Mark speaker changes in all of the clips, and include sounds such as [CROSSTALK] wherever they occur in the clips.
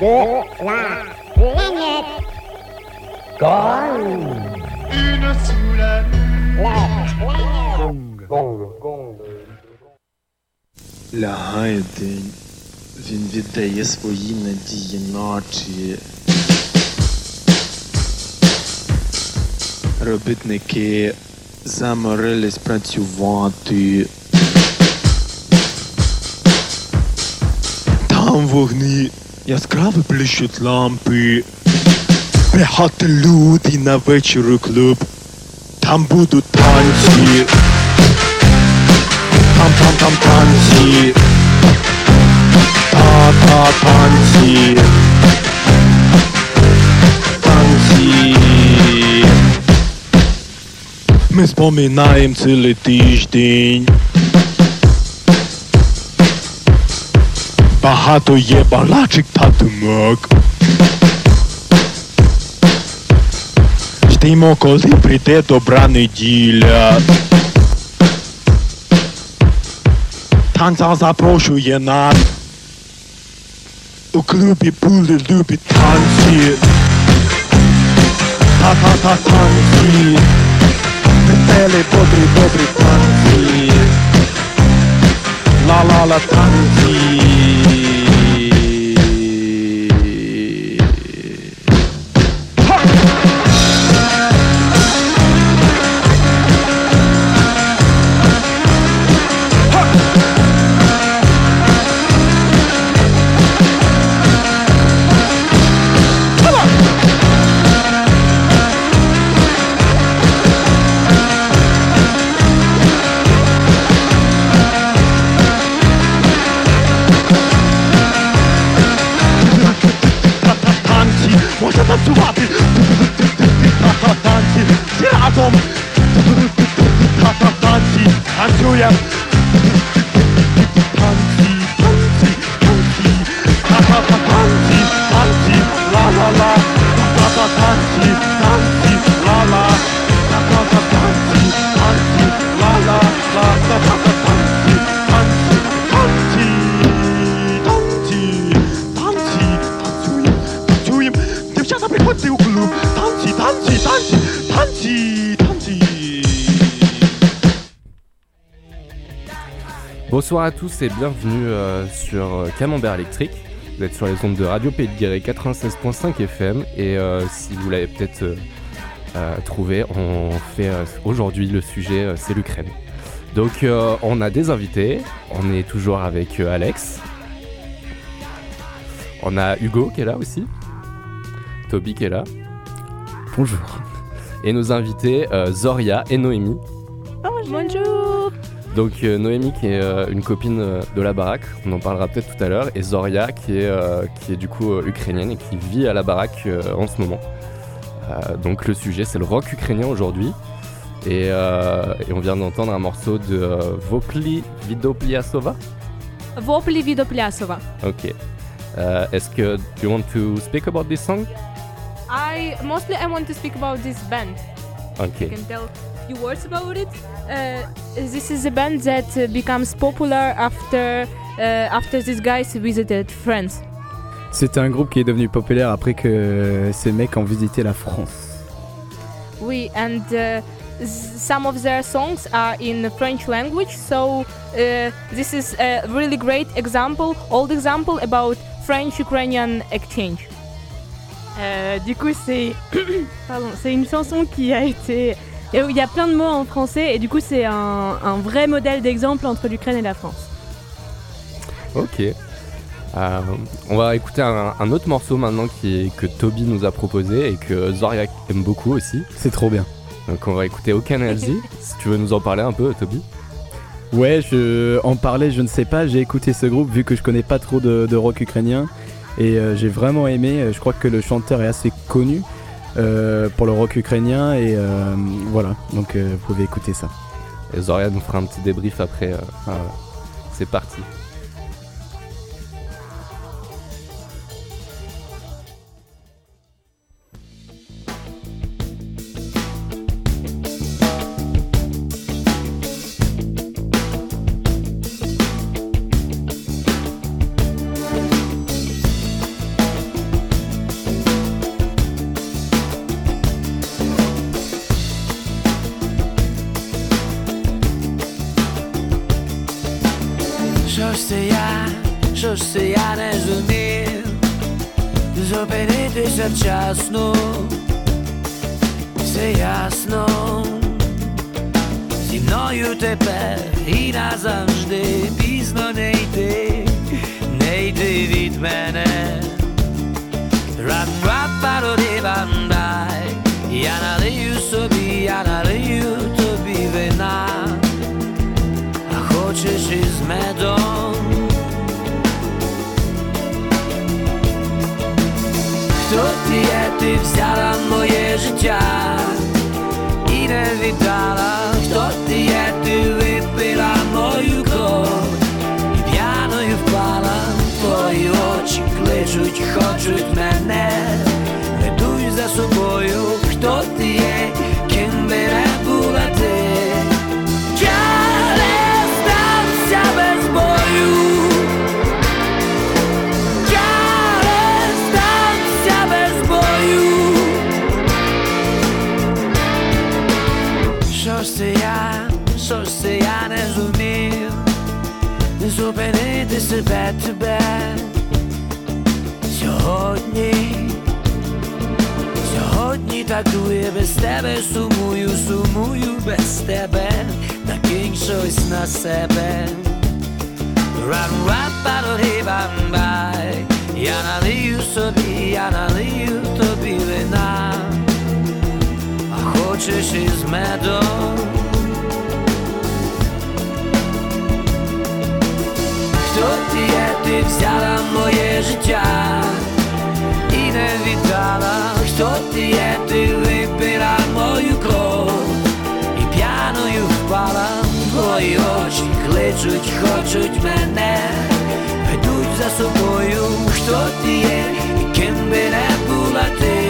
Speaker 1: de la planète. Gong.
Speaker 2: Une sous la
Speaker 3: Лягайте, він віддає свої надії ночі. Робітники заморились працювати. Там вогні яскраво блищуть лампи. Приходьте люди на вечір у клуб. Там будуть танці. Там там там танці. Та-та танці. Танці. Ми споминаємо цілий тиждень. Багато є балачик та думок. Ждемо, коли прийде добра неділя. Танця запрошує нас. У клубі були любі танці. Та-та-та танці. Веселі, добрі, добрі танці. Ла-ла-ла танці. танці,
Speaker 4: Bonsoir à tous et bienvenue euh, sur euh, Camembert électrique. Vous êtes sur les ondes de Radio Pays de Guéret 96.5 FM et euh, si vous l'avez peut-être euh, euh, trouvé, on fait euh, aujourd'hui le sujet euh, c'est l'Ukraine. Donc euh, on a des invités, on est toujours avec euh, Alex. On a Hugo qui est là aussi. Toby qui est là. Bonjour. Et nos invités euh, Zoria et Noémie.
Speaker 5: Bonjour.
Speaker 4: Donc euh, Noémie qui est euh, une copine euh, de la baraque, on en parlera peut-être tout à l'heure, et Zoria qui est, qui est du coup ukrainienne et qui vit à la baraque en ce moment. Donc le sujet c'est le rock ukrainien aujourd'hui. Et, et on vient d'entendre un morceau de Vopli Vidopliasova.
Speaker 5: Vopli Vidoplyasova.
Speaker 4: Ok. Est-ce que do you want to speak about this song?
Speaker 5: I mostly I want to speak about this band.
Speaker 4: Ok.
Speaker 5: I can tell few words about it. Uh, this is a band that uh, becomes popular after uh, after these guys visited France.
Speaker 6: C'est un groupe qui est devenu populaire après que ces mecs ont visité la France.
Speaker 5: We and uh, some of their songs are in French language, so uh, this is a really great example, old example about French-Ukrainian exchange.
Speaker 7: Euh, du coup, c'est [COUGHS] pardon, c'est une chanson qui a été et où il y a plein de mots en français et du coup, c'est un, un vrai modèle d'exemple entre l'Ukraine et la France.
Speaker 4: Ok. Euh, on va écouter un, un autre morceau maintenant qui que Toby nous a proposé et que Zoria aime beaucoup aussi.
Speaker 6: C'est trop bien.
Speaker 4: Donc on va écouter Okanelzi. [LAUGHS] si tu veux nous en parler un peu, Toby.
Speaker 6: Ouais, je en parlais, je ne sais pas, j'ai écouté ce groupe vu que je connais pas trop de, de rock ukrainien et euh, j'ai vraiment aimé. Je crois que le chanteur est assez connu euh, pour le rock ukrainien et euh, voilà, donc euh, vous pouvez écouter ça.
Speaker 4: Et Zoria nous fera un petit débrief après. euh. C'est parti.
Speaker 8: Без тебе Накинь щось на себе. Ран рап пароди бамбай Я налию собі, я налию тобі вина. А хочеш із медом? Хто ти є, ти взяла моє життя і не віддала, хто ти є, ти випила мою кров п'яною твої очі кличуть, хочуть мене, ведуть за собою, хто ти є, і ким би не була ти.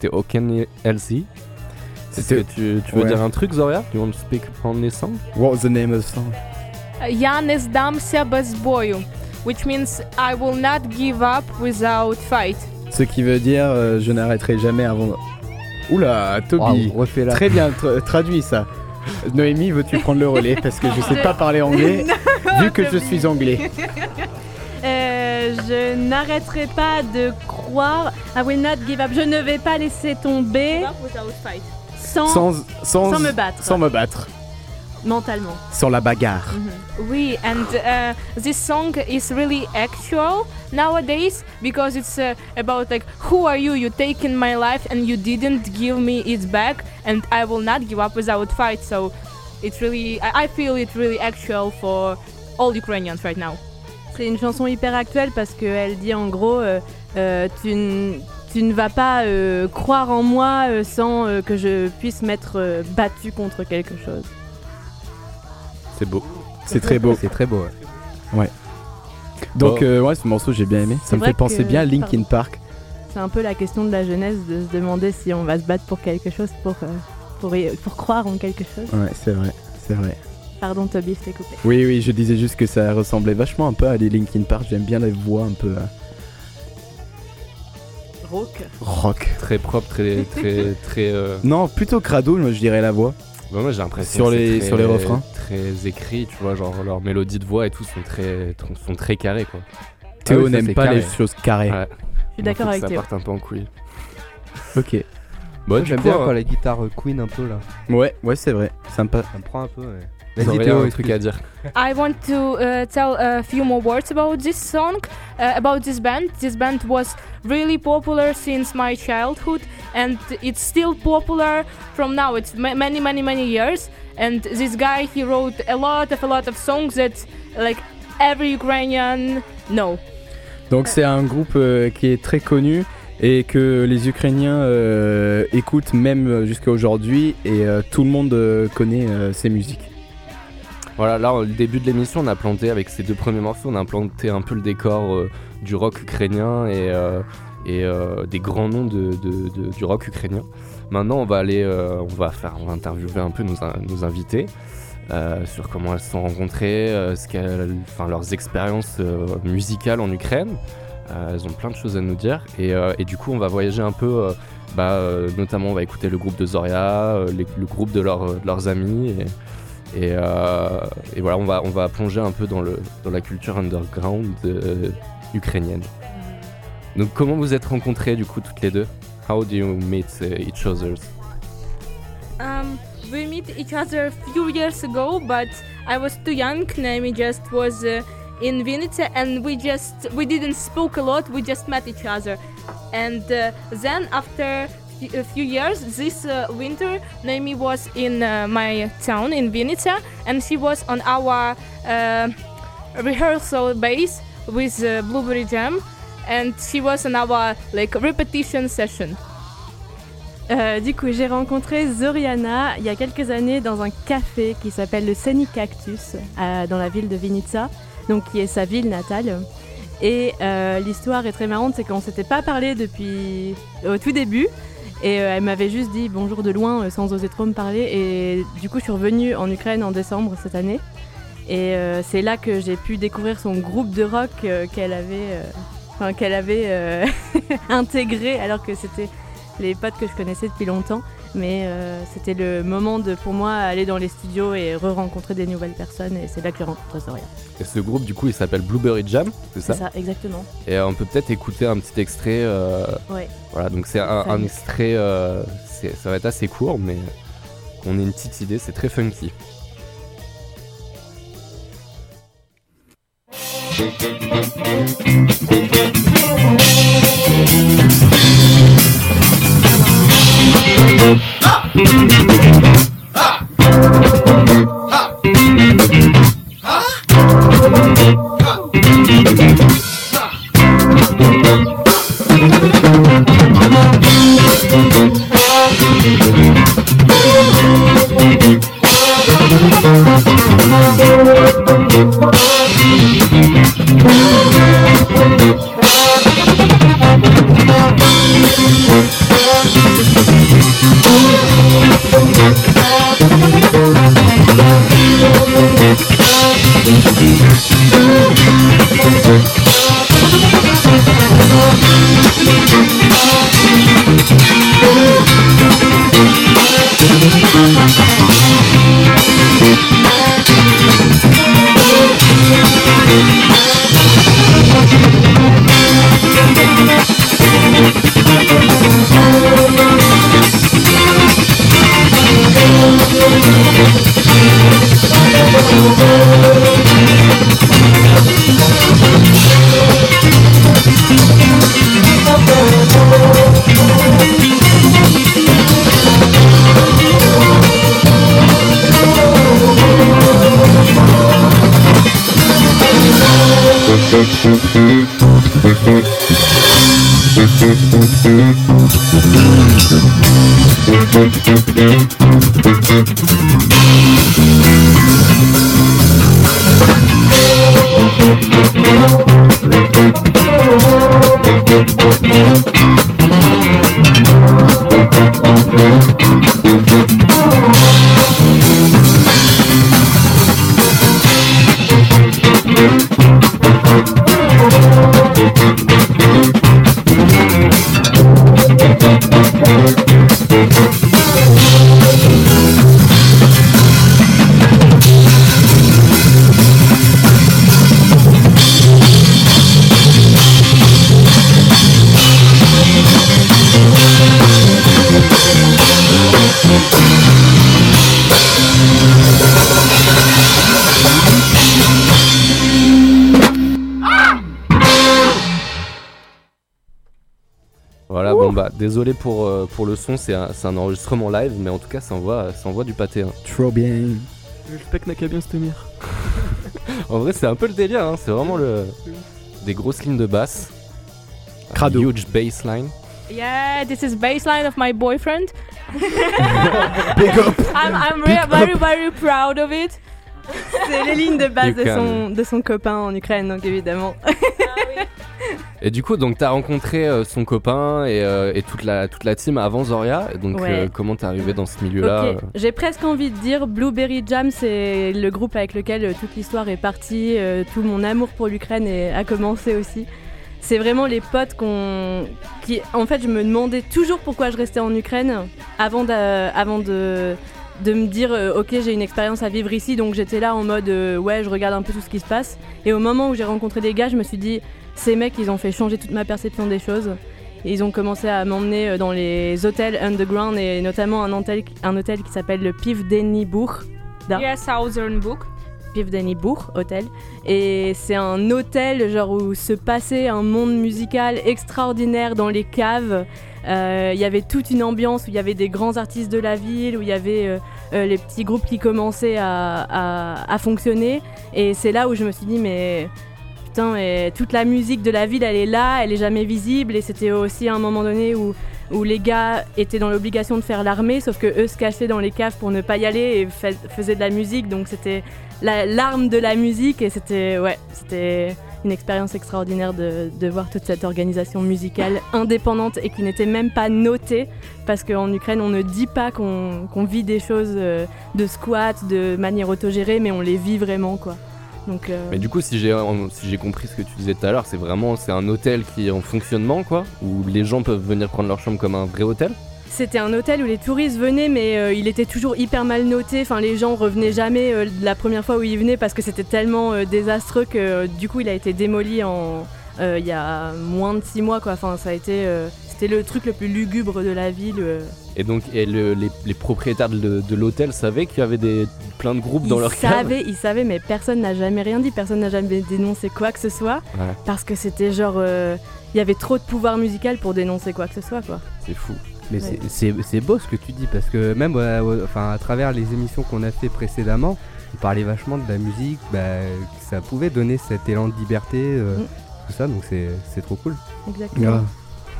Speaker 4: c'était Oken Elsie. Est-ce
Speaker 6: C'était-
Speaker 4: que tu, tu veux
Speaker 6: ouais.
Speaker 4: dire un truc, Zoria You want to speak on this song
Speaker 6: What was the name of the song
Speaker 5: Я не здамся без бою, which means I will not give up without fight.
Speaker 6: Ce qui veut dire euh, je n'arrêterai jamais avant. Oula, Toby.
Speaker 4: refais-la.
Speaker 6: Très bien tra- traduit ça. Noémie, veux-tu prendre le relais Parce que je sais [LAUGHS] pas parler anglais, vu que je suis anglais. [LAUGHS]
Speaker 7: Je n'arrêterai pas de croire. I will not give up. Je ne vais pas laisser tomber sans,
Speaker 6: Sans, sans,
Speaker 7: sans me battre
Speaker 6: sans me battre.
Speaker 7: mentalement.
Speaker 6: Sur la bagarre.
Speaker 5: Oui, and uh, this song is really actual nowadays because it's uh, about like who are you? You taken my life and you didn't give me it back, and I will not give up without fight. So it's really, I, I feel it really actual for all Ukrainians right now.
Speaker 7: C'est une chanson hyper actuelle parce qu'elle dit en gros euh, euh, tu, n- tu ne vas pas euh, croire en moi euh, sans euh, que je puisse m'être euh, battu contre quelque chose.
Speaker 4: C'est beau.
Speaker 6: C'est très beau.
Speaker 9: C'est très beau. ouais.
Speaker 6: Donc
Speaker 4: Bon.
Speaker 6: euh, ouais, ce morceau j'ai bien aimé. Ça me fait penser
Speaker 7: que-
Speaker 6: bien à Linkin
Speaker 7: pardon.
Speaker 6: Park.
Speaker 7: C'est un peu la question de la jeunesse de se demander si on va se battre pour quelque chose, pour, euh, pour, y- pour croire en quelque chose.
Speaker 6: Ouais, c'est vrai, c'est vrai.
Speaker 7: Pardon Toby, je t'ai coupé.
Speaker 6: Oui, oui, je disais juste que ça ressemblait vachement un peu à les Linkin Park. J'aime bien les voix un peu euh,
Speaker 7: Rock.
Speaker 6: rock.
Speaker 4: Très propre, très. [LAUGHS] très, très euh,
Speaker 6: Non, plutôt crado, moi je dirais la voix.
Speaker 4: bah, moi j'ai l'impression
Speaker 6: Sur les-
Speaker 4: très-
Speaker 6: sur les refrains.
Speaker 4: Très écrit, tu vois, genre leurs mélodies de voix et tout sont très, tr- sont très carrées quoi.
Speaker 6: Théo
Speaker 4: Ah oui, ça,
Speaker 6: n'aime pas les choses carrées.
Speaker 4: Ouais.
Speaker 7: Je suis d'accord avec
Speaker 4: ça
Speaker 7: Théo.
Speaker 4: parte un peu en couille.
Speaker 6: Ok.
Speaker 4: Bon, du
Speaker 9: J'aime bien
Speaker 4: hein,
Speaker 9: quand la guitare euh, Queen un peu là.
Speaker 6: Ouais, ouais, c'est vrai. Sympa.
Speaker 9: Ça me prend un peu. Ouais. Vas-y Théo,
Speaker 4: un truc à dire.
Speaker 5: I want to uh, tell a few more words about this song, uh, about this band. This band was really popular since my childhood, and it's still popular from now. It's ma- many, many, many years. And this guy, he wrote a lot of a lot of songs that, like, every Ukrainian know.
Speaker 6: Donc c'est un groupe euh, qui est très connu et que les Ukrainiens euh, écoutent même jusqu'à aujourd'hui et euh, tout le monde euh, connaît euh, ses musiques.
Speaker 4: Voilà, là, au début de l'émission, on a planté avec ces deux premiers morceaux, on a planté un peu le décor euh, du rock ukrainien et, euh, euh, des grands noms du rock ukrainien. Maintenant, on va aller, on va faire, on va interviewer un peu nos, in- nos invités sur comment elles se sont rencontrées, ce enfin leurs expériences musicales en Ukraine. Elles ont plein de choses à nous dire et, du coup, on va voyager un peu. bah, notamment, on va écouter le groupe de Zoria, le groupe de, leurs- amis et, euh, et voilà, on va, on va plonger un peu dans, le, dans la culture underground euh, ukrainienne. Donc, comment vous êtes rencontrés du coup toutes les deux? How do you meet uh, each other?
Speaker 5: Um, we meet each other a few years ago, but I was too young. Naomi just was uh, in Vinnytsia, and we just we didn't spoke a lot. We just met each other, and uh, then after a few years, this uh, winter, Naomi was in uh, my town in Vinnytsia, and she was on our uh, rehearsal base with uh, Blueberry Jam, and she was on our like repetition session.
Speaker 7: Euh, du coup, j'ai rencontré Zoriana il y a quelques années dans un café qui s'appelle le Seni Cactus euh, dans la ville de Vinica, donc qui est sa ville natale. Et euh, l'histoire est très marrante, c'est qu'on s'était pas parlé depuis au tout début. Et euh, elle m'avait juste dit bonjour de loin euh, sans oser trop me parler. Et du coup, je suis revenue en Ukraine en décembre cette année. Et euh, c'est là que j'ai pu découvrir son groupe de rock qu'elle avait, [LAUGHS] intégré alors que c'était les potes que je connaissais depuis longtemps. Mais euh, c'était le moment de, pour moi, aller dans les studios et re-rencontrer des nouvelles personnes. Et c'est là que j'ai rencontré Zoria.
Speaker 4: Et ce groupe du coup il s'appelle Blueberry Jam, c'est ça,
Speaker 7: C'est ça, exactement.
Speaker 4: Et euh, on peut peut-être écouter un petit extrait. euh,
Speaker 7: Ouais.
Speaker 4: Voilà, donc c'est un, extrait, euh, ça va être assez court, mais on a une petite idée, c'est très funky. Ah! Désolé pour, euh, pour le son, c'est un, c'est un enregistrement live, mais en tout cas ça envoie, ça envoie du pâté. hein.
Speaker 6: Trop bien.
Speaker 9: Le spec n'a qu'à bien se tenir. [LAUGHS]
Speaker 4: En vrai c'est un peu le délire, hein, c'est vraiment le des grosses lignes de basse. Un
Speaker 6: Crado.
Speaker 4: Huge bass line.
Speaker 5: Yeah, this is baseline of my boyfriend. [LAUGHS]
Speaker 6: Big up.
Speaker 5: I'm, I'm re- very, very proud of it.
Speaker 7: C'est les lignes de base de son, de son copain en Ukraine, donc évidemment. [LAUGHS]
Speaker 4: Et du coup donc t'as rencontré euh, son copain et, euh, et toute, la, toute la team avant Zoria, donc
Speaker 7: Ouais.
Speaker 4: euh, comment t'es arrivé dans ce milieu-là
Speaker 7: J'ai presque envie de dire Blueberry Jam, c'est le groupe avec lequel euh, toute l'histoire est partie, euh, tout mon amour pour l'Ukraine a commencé aussi. C'est vraiment les potes qu'on. qui En fait, je me demandais toujours pourquoi je restais en Ukraine avant, avant de, de me dire euh, ok, j'ai une expérience à vivre ici, donc j'étais là en mode euh, ouais, je regarde un peu tout ce qui se passe. Et au moment où j'ai rencontré des gars, je me suis dit ces mecs, ils ont fait changer toute ma perception des choses. Et ils ont commencé à m'emmener euh, dans les hôtels underground et notamment un hôtel, un hôtel qui s'appelle le Pivdenibourg. Da.
Speaker 5: Yeah, Southern Book.
Speaker 7: Pivdenibourg hôtel. Et c'est un hôtel genre où se passait un monde musical extraordinaire dans les caves. Euh, Il y avait toute une ambiance où il y avait des grands artistes de la ville, où il y avait euh, euh, les petits groupes qui commençaient à, à- à fonctionner. Et c'est là où je me suis dit, mais putain, mais toute la musique de la ville, elle est là, elle est jamais visible. Et c'était aussi à un moment donné où, les gars étaient dans l'obligation de faire l'armée, sauf que eux se cachaient dans les caves pour ne pas y aller et fais- faisaient de la musique. Donc c'était la- l'arme de la musique et c'était ouais, c'était une expérience extraordinaire de, voir toute cette organisation musicale indépendante et qui n'était même pas notée parce qu'en Ukraine on ne dit pas qu'on qu'on vit des choses euh, de squat, de manière autogérée, mais on les vit vraiment quoi. Donc euh,
Speaker 4: Mais du coup, si j'ai en- si j'ai compris ce que tu disais tout à l'heure, c'est vraiment c'est un hôtel qui est en fonctionnement, quoi, où les gens peuvent venir prendre leur chambre comme un vrai hôtel?
Speaker 7: C'était un hôtel où les touristes venaient, mais euh, il était toujours hyper mal noté. Enfin, les gens revenaient jamais euh, la première fois où ils venaient parce que c'était tellement désastreux que du coup, il a été démoli en il y a moins de six mois. Quoi. Enfin, ça a été c'était le truc le plus lugubre de la ville.
Speaker 4: Et donc, et le- les, les propriétaires de, de l'hôtel savaient qu'il y avait des, plein de groupes dans
Speaker 7: ils
Speaker 4: leur cave.
Speaker 7: savaient, ils savaient, mais personne n'a jamais rien dit. Personne n'a jamais dénoncé quoi que ce soit
Speaker 4: Ouais.
Speaker 7: parce que c'était genre euh, il y avait trop de pouvoir musical pour dénoncer quoi que ce soit. Quoi.
Speaker 4: C'est fou.
Speaker 9: Mais
Speaker 7: Ouais.
Speaker 9: c'est- beau ce que tu dis parce que même euh, enfin, à travers les émissions qu'on a fait précédemment, on parlait vachement de la musique, bah, que ça pouvait donner cet élan de liberté, euh,
Speaker 7: Mm.
Speaker 9: tout ça, donc c'est c'est trop cool.
Speaker 7: Exactement.
Speaker 6: Grave.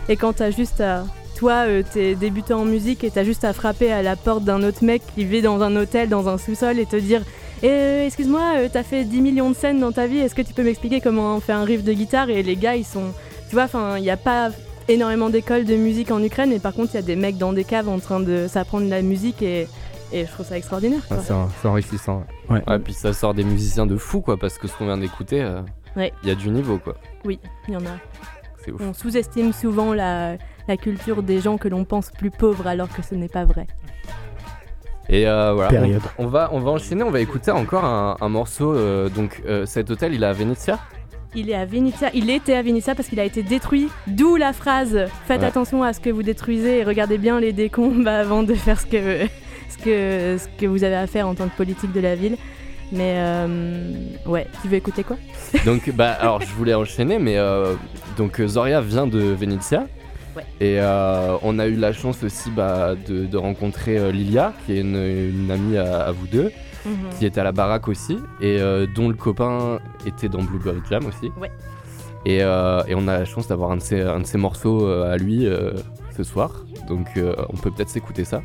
Speaker 7: Et quand t'as juste à. Toi, euh, t'es débutant en musique et t'as juste à frapper à la porte d'un autre mec qui vit dans un hôtel, dans un sous-sol et te dire Eh, euh, Excuse-moi, euh, t'as fait 10 millions de scènes dans ta vie, est-ce que tu peux m'expliquer comment on fait un riff de guitare? Et les gars, ils sont. Tu vois, enfin, il n'y a pas énormément d'écoles de musique en Ukraine, mais par contre, il y a des mecs dans des caves en train de s'apprendre la musique et, et je trouve ça extraordinaire.
Speaker 9: C'est en- c'est enrichissant. ouais.
Speaker 4: Ouais, puis ça sort des musiciens de fou, quoi, parce que ce qu'on vient d'écouter, euh, il
Speaker 7: Ouais.
Speaker 4: y a du niveau, quoi.
Speaker 7: Oui, il y en a.
Speaker 4: C'est ouf.
Speaker 7: On sous-estime souvent la, la culture des gens que l'on pense plus pauvres alors que ce n'est pas vrai.
Speaker 4: Et euh, voilà.
Speaker 6: Période.
Speaker 4: On, on va, on va enchaîner, on va écouter encore un, un morceau. euh, donc, euh, cet hôtel, il est à Venezia?
Speaker 7: Il est à Venezia, il était à Venezia parce qu'il a été détruit, d'où la phrase Faites
Speaker 4: Ouais.
Speaker 7: attention à ce que vous détruisez et regardez bien les décombres [LAUGHS] avant de faire ce que, ce, que, ce que vous avez à faire en tant que politique de la ville. Mais euh, ouais, tu veux écouter quoi?
Speaker 4: Donc, bah, alors, je voulais enchaîner, mais euh, donc Zoria vient de Venezia.
Speaker 7: Ouais.
Speaker 4: Et euh, on a eu la chance aussi bah, de, de rencontrer euh, Lilia, qui est une, une amie à, à vous deux, qui était à la baraque aussi, et euh, dont le copain était dans Blueberry Jam aussi.
Speaker 7: Ouais.
Speaker 4: Et, euh, et on a la chance d'avoir un, de ses- un de ses morceaux à lui ce soir. Donc, on peut peut-être s'écouter ça.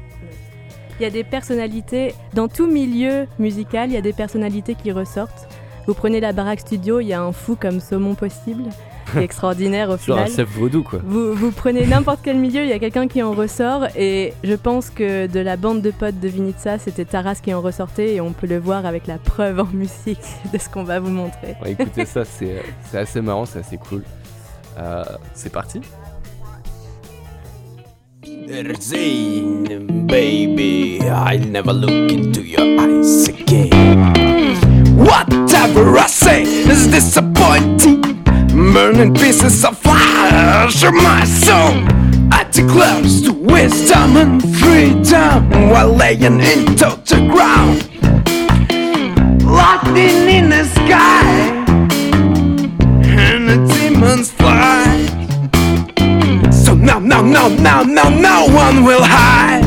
Speaker 7: Il y a des personnalités, dans tout milieu musical, il y a des personnalités qui ressortent. Vous prenez la baraque studio, il y a un fou comme saumon possible, qui est extraordinaire au
Speaker 4: Genre un
Speaker 7: final.
Speaker 4: chef vaudou quoi.
Speaker 7: Vous, vous prenez n'importe quel milieu, il y a quelqu'un qui en ressort et je pense que de la bande de potes de Vinitsa, c'était Taras qui en ressortait et on peut le voir avec la preuve en musique [LAUGHS] de ce qu'on va vous montrer.
Speaker 4: Ouais, écoutez ça, c'est c'est assez marrant, c'est assez cool. Euh, c'est parti.
Speaker 8: Baby, I'll never look into your eyes again. Whatever I say is disappointing. Burning pieces of flesh of my soul. I declare to wisdom and freedom while laying into the ground. Locked in, in the sky, and the demons fly. So now, now, now, now, now, no one will hide.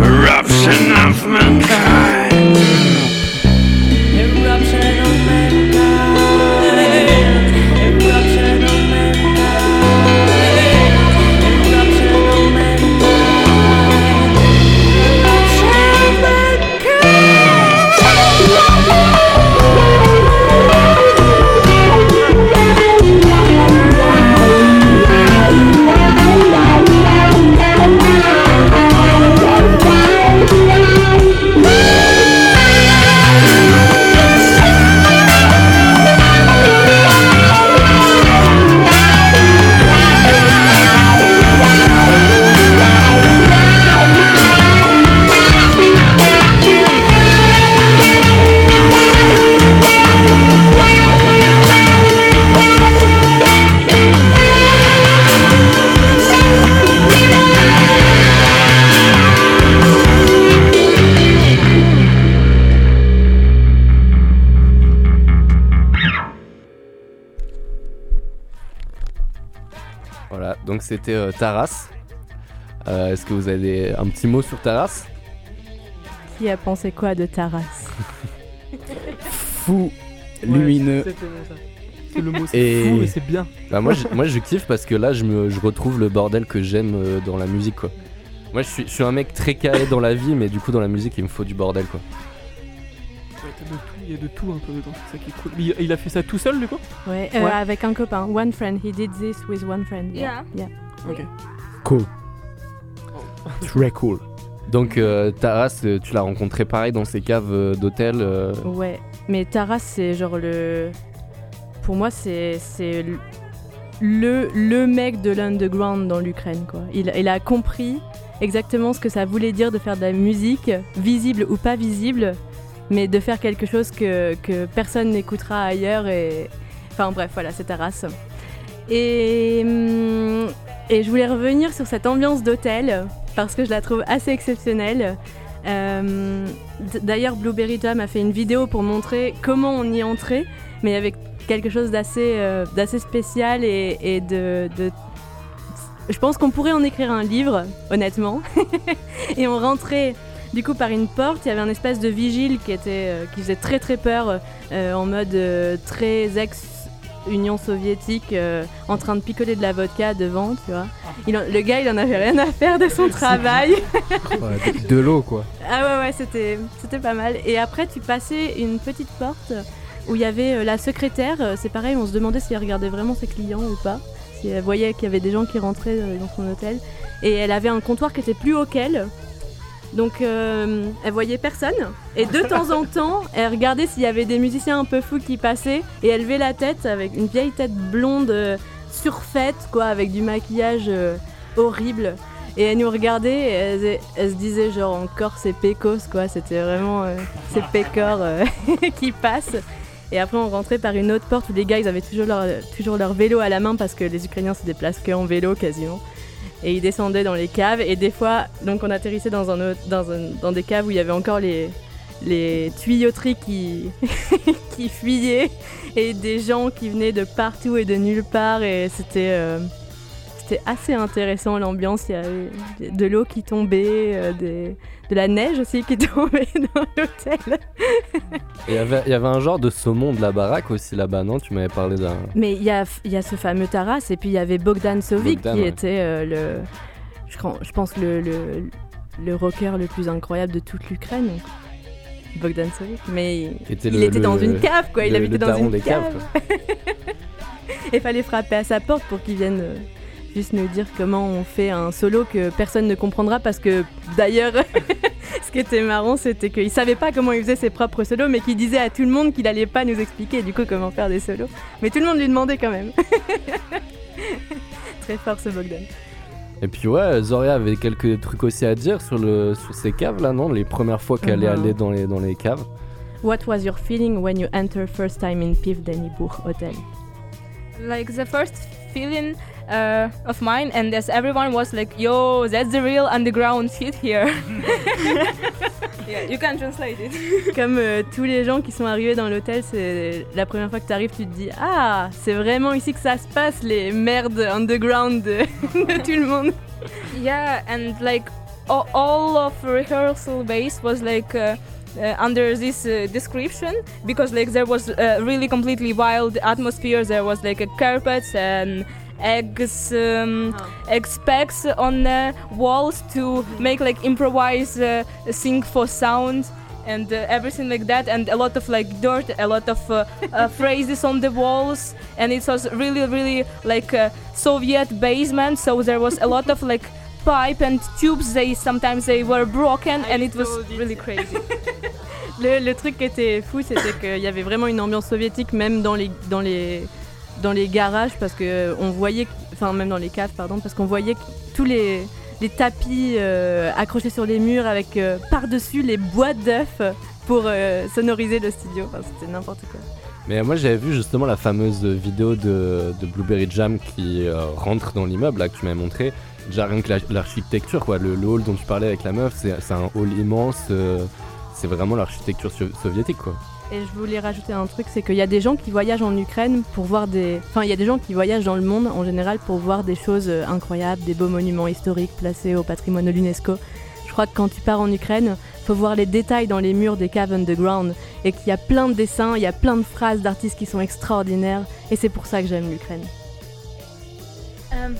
Speaker 8: Eruption of mankind.
Speaker 4: C'était euh, Taras. Euh, Est-ce que vous avez un petit mot sur Taras?
Speaker 7: Qui a pensé quoi de Taras?
Speaker 6: Fou, lumineux.
Speaker 10: C'est le mot, c'est
Speaker 6: Et-
Speaker 10: fou et c'est bien.
Speaker 4: Bah moi, je, moi je kiffe parce que là je, me, je retrouve le bordel que j'aime euh, dans la musique quoi. Moi je suis, je suis un mec très calé dans la vie mais du coup dans la musique il me faut du bordel quoi.
Speaker 10: Y a de tout un peu dedans, c'est ça qui est cool. Mais il, il a fait ça tout seul du coup?
Speaker 7: Ouais, euh,
Speaker 10: Ouais.
Speaker 7: avec un copain. One friend. He did this with one friend.
Speaker 5: Yeah.
Speaker 7: yeah.
Speaker 10: Ok.
Speaker 6: Cool. Très cool.
Speaker 4: Donc euh, Taras euh, tu l'as rencontré pareil dans ces caves euh, d'hôtel euh,
Speaker 7: Ouais, mais Taras, c'est genre le. Pour moi, c'est c'est le, le mec de l'underground dans l'Ukraine, quoi. Il, il a compris exactement ce que ça voulait dire de faire de la musique, visible ou pas visible, mais de faire quelque chose que, que personne n'écoutera ailleurs. Et... Enfin bref, voilà, c'est Taras. Et, hum, et je voulais revenir sur cette ambiance d'hôtel, parce que je la trouve assez exceptionnelle. D- D'ailleurs, Blueberry Tom a fait une vidéo pour montrer comment on y entrait, mais avec quelque chose d'assez euh, spécial et, de- Je pense qu'on pourrait en écrire un livre, honnêtement. [LAUGHS] et on rentrait du coup par une porte, il y avait un espèce de vigile qui, était, euh, qui faisait très très peur, euh, en mode euh, très ex-Union soviétique, euh, en train de picoler de la vodka devant, tu vois. Il en- le gars, il en avait rien à faire de son [LAUGHS] travail.
Speaker 9: Ouais, de, de l'eau quoi.
Speaker 7: Ah ouais, ouais, c'était, c'était pas mal. Et après, tu passais une petite porte où il y avait euh, la secrétaire. C'est pareil, on se demandait si elle regardait vraiment ses clients ou pas. Si elle voyait qu'il y avait des gens qui rentraient euh, dans son hôtel. Et elle avait un comptoir qui était plus haut qu'elle. Donc euh, elle voyait personne. Et de temps en temps, elle regardait s'il y avait des musiciens un peu fous qui passaient. Et elle levait la tête avec une vieille tête blonde euh, surfaite, quoi, avec du maquillage euh, horrible. Et elle nous regardait et elle, se disait genre encore c'est pécos quoi, c'était vraiment ces pécores euh, [LAUGHS] qui passent. Et après on rentrait par une autre porte où les gars ils avaient toujours leur, toujours leur vélo à la main parce que les Ukrainiens se déplacent que en vélo quasiment. Et ils descendaient dans les caves. Et des fois donc on atterrissait dans, un dans, dans des caves où il y avait encore les, tuyauteries qui, [LAUGHS] qui fuyaient. Et des gens qui venaient de partout et de nulle part. Et c'était... euh, c'était assez intéressant l'ambiance. Il y avait de l'eau qui tombait, euh, des- de la neige aussi qui [LAUGHS] tombait dans l'hôtel.
Speaker 4: Et il y avait- il y avait un genre de saumon de la baraque aussi là-bas, non? Tu m'avais parlé d'un.
Speaker 7: Mais il y a, il y a ce fameux Taras et puis il y avait Bogdan Sovic
Speaker 4: Bogdan,
Speaker 7: qui
Speaker 4: ouais.
Speaker 7: était euh, le, je, pense le, le, le rocker le plus incroyable de toute l'Ukraine. Bogdan Sovic, mais il était dans
Speaker 4: le-
Speaker 7: une cave, quoi. Il habitait dans une cave.
Speaker 4: caves, [LAUGHS]
Speaker 7: Il fallait frapper à sa porte pour qu'il vienne juste nous dire comment on fait un solo que personne ne comprendra parce que d'ailleurs, [LAUGHS] ce qui était marrant, c'était qu'il savait pas comment il faisait ses propres solos, mais qu'il disait à tout le monde qu'il allait pas nous expliquer du coup comment faire des solos. Mais tout le monde lui demandait quand même. [LAUGHS] Très fort ce Bogdan.
Speaker 4: Et puis ouais, Zoria avait quelques trucs aussi à dire sur, le, sur ces caves là, non? Les premières fois qu'elle est
Speaker 7: Mhm.
Speaker 4: allée dans les, dans les caves.
Speaker 7: What was your feeling when you enter first time in Piv Dennybourg Hotel?
Speaker 5: like the first feeling uh, of mine and as everyone was like yo that's the real underground shit here. [LAUGHS] Yeah you can translate it. [LAUGHS]
Speaker 7: Comme euh, tous les gens qui sont arrivés dans l'hôtel, c'est la première fois que tu arrives, tu te dis Ah, c'est vraiment ici que ça se passe, les merdes underground de, [LAUGHS] de tout le monde.
Speaker 5: yeah and like all, all of rehearsal base was like uh, uh, under this uh, description because like there was uh, really completely wild atmosphere. There was like a carpets and eggs um, egg specks on the walls to make like improvise uh, sync for sound and uh, everything like that and a lot of like dirt a lot of uh, uh, [LAUGHS] phrases on the walls. And it was really really like a soviet basement so there was a lot of like pipe and tubes. They sometimes they were broken and it was really crazy. [LAUGHS]
Speaker 7: Le, le truc qui était fou, c'était qu'il y avait vraiment une ambiance soviétique, même dans les, dans les, dans les garages, parce que on voyait, enfin même dans les caves, pardon, parce qu'on voyait tous les, tapis euh, accrochés sur les murs avec euh, par-dessus les boîtes d'œufs pour euh, sonoriser le studio. C'était n'importe quoi.
Speaker 4: Mais moi j'avais vu justement la fameuse vidéo de, Blueberry Jam qui rentre dans l'immeuble là que tu m'avais montré. Déjà rien que la- l'architecture quoi, le, le hall dont tu parlais avec la meuf, c'est un hall immense, c'est vraiment l'architecture so- soviétique quoi.
Speaker 7: Et je voulais rajouter un truc, c'est qu'il y a des gens qui voyagent en Ukraine pour voir des... Enfin, il y a des gens qui voyagent dans le monde en général pour voir des choses euh, incroyables, des beaux monuments historiques placés au patrimoine de l'UNESCO. Je crois que quand tu pars en Ukraine, faut voir les détails dans les murs des caves underground et qu'il y a plein de dessins, il y a plein de phrases d'artistes qui sont extraordinaires et c'est pour ça que j'aime l'Ukraine.
Speaker 5: Um,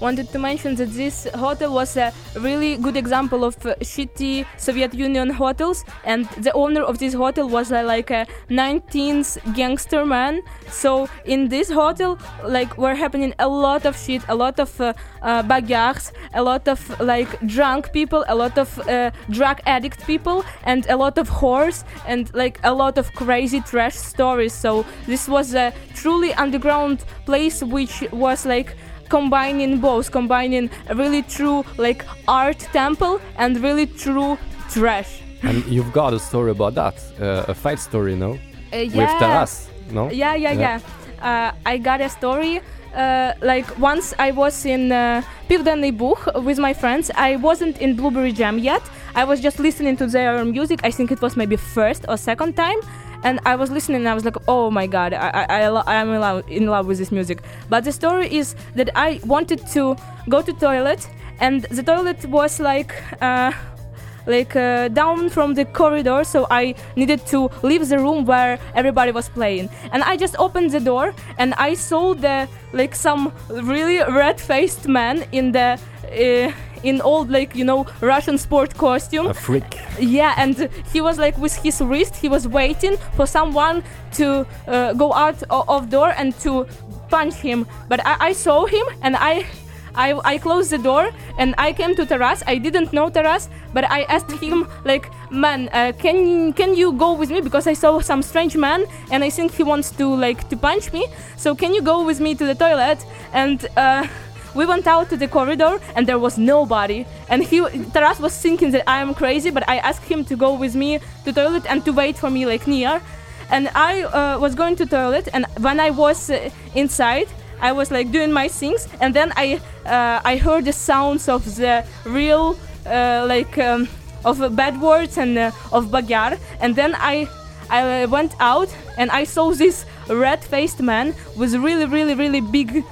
Speaker 5: wanted to mention that this hotel was a really good example of shitty Soviet Union hotels, and the owner of this hotel was uh, like a 19th gangster man. So in this hotel, like were happening a lot of shit, a lot of uh, uh, a lot of like drunk people, a lot of uh, drug addict people, and a lot of whores, and like a lot of crazy trash stories. So this was a truly underground place, which was like combining both, combining a really true like art temple and really true trash.
Speaker 4: And you've got a story about that, uh, a fight story, no?
Speaker 5: Uh,
Speaker 4: With
Speaker 5: yeah.
Speaker 4: Taras, no?
Speaker 5: Yeah, yeah, yeah. Uh, I got a story. Uh, like once I was in uh, Buch with my friends. I wasn't in Blueberry Jam yet. I was just listening to their music. I think it was maybe first or second time. And I was listening and I was like, oh my god, I, I, I, am in love, in love with this music. But the story is that I wanted to go to toilet and the toilet was like... Uh, like uh, down from the corridor so i needed to leave the room where everybody was playing and i just opened the door and i saw the like some really red-faced man in the uh, in old like you know russian sport costume
Speaker 4: A freak.
Speaker 5: yeah and he was like with his wrist he was waiting for someone to uh, go out of door and to punch him but I, I saw him and i I, I closed the door and I came to Taras. I didn't know Taras, but I asked him like, "Man, uh, can can you go with me because I saw some strange man and I think he wants to like to punch me. So can you go with me to the toilet?" And uh, we went out to the corridor and there was nobody. And he Taras was thinking that I am crazy, but I asked him to go with me to toilet and to wait for me like near. And I uh, was going to toilet, and when I was uh, inside. I was like doing my things, and then I uh, I heard the sounds of the real uh, like um, of bad words and uh, of bagar, and then I I went out and I saw this red-faced man with really really really big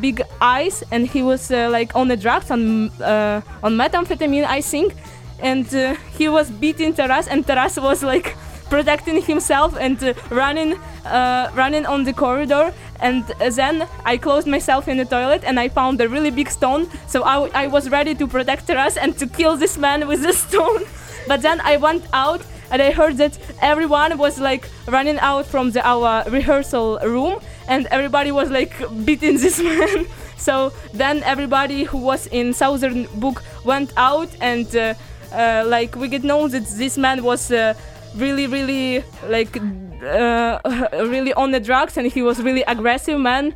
Speaker 5: big eyes, and he was uh, like on the drugs on uh, on methamphetamine, I think, and uh, he was beating Taras, and Taras was like protecting himself and uh, running uh, running on the corridor. And then I closed myself in the toilet and I found a really big stone. So I, I was ready to protect Taras and to kill this man with the [LAUGHS] stone. But then I went out and I heard that everyone was like running out from the our rehearsal room, and everybody was like beating this [LAUGHS] man. so then everybody who was in Southern Book went out, and uh, uh, like we get known that this man was. Uh, really really like uh, [LAUGHS] really on the drugs and he was really aggressive man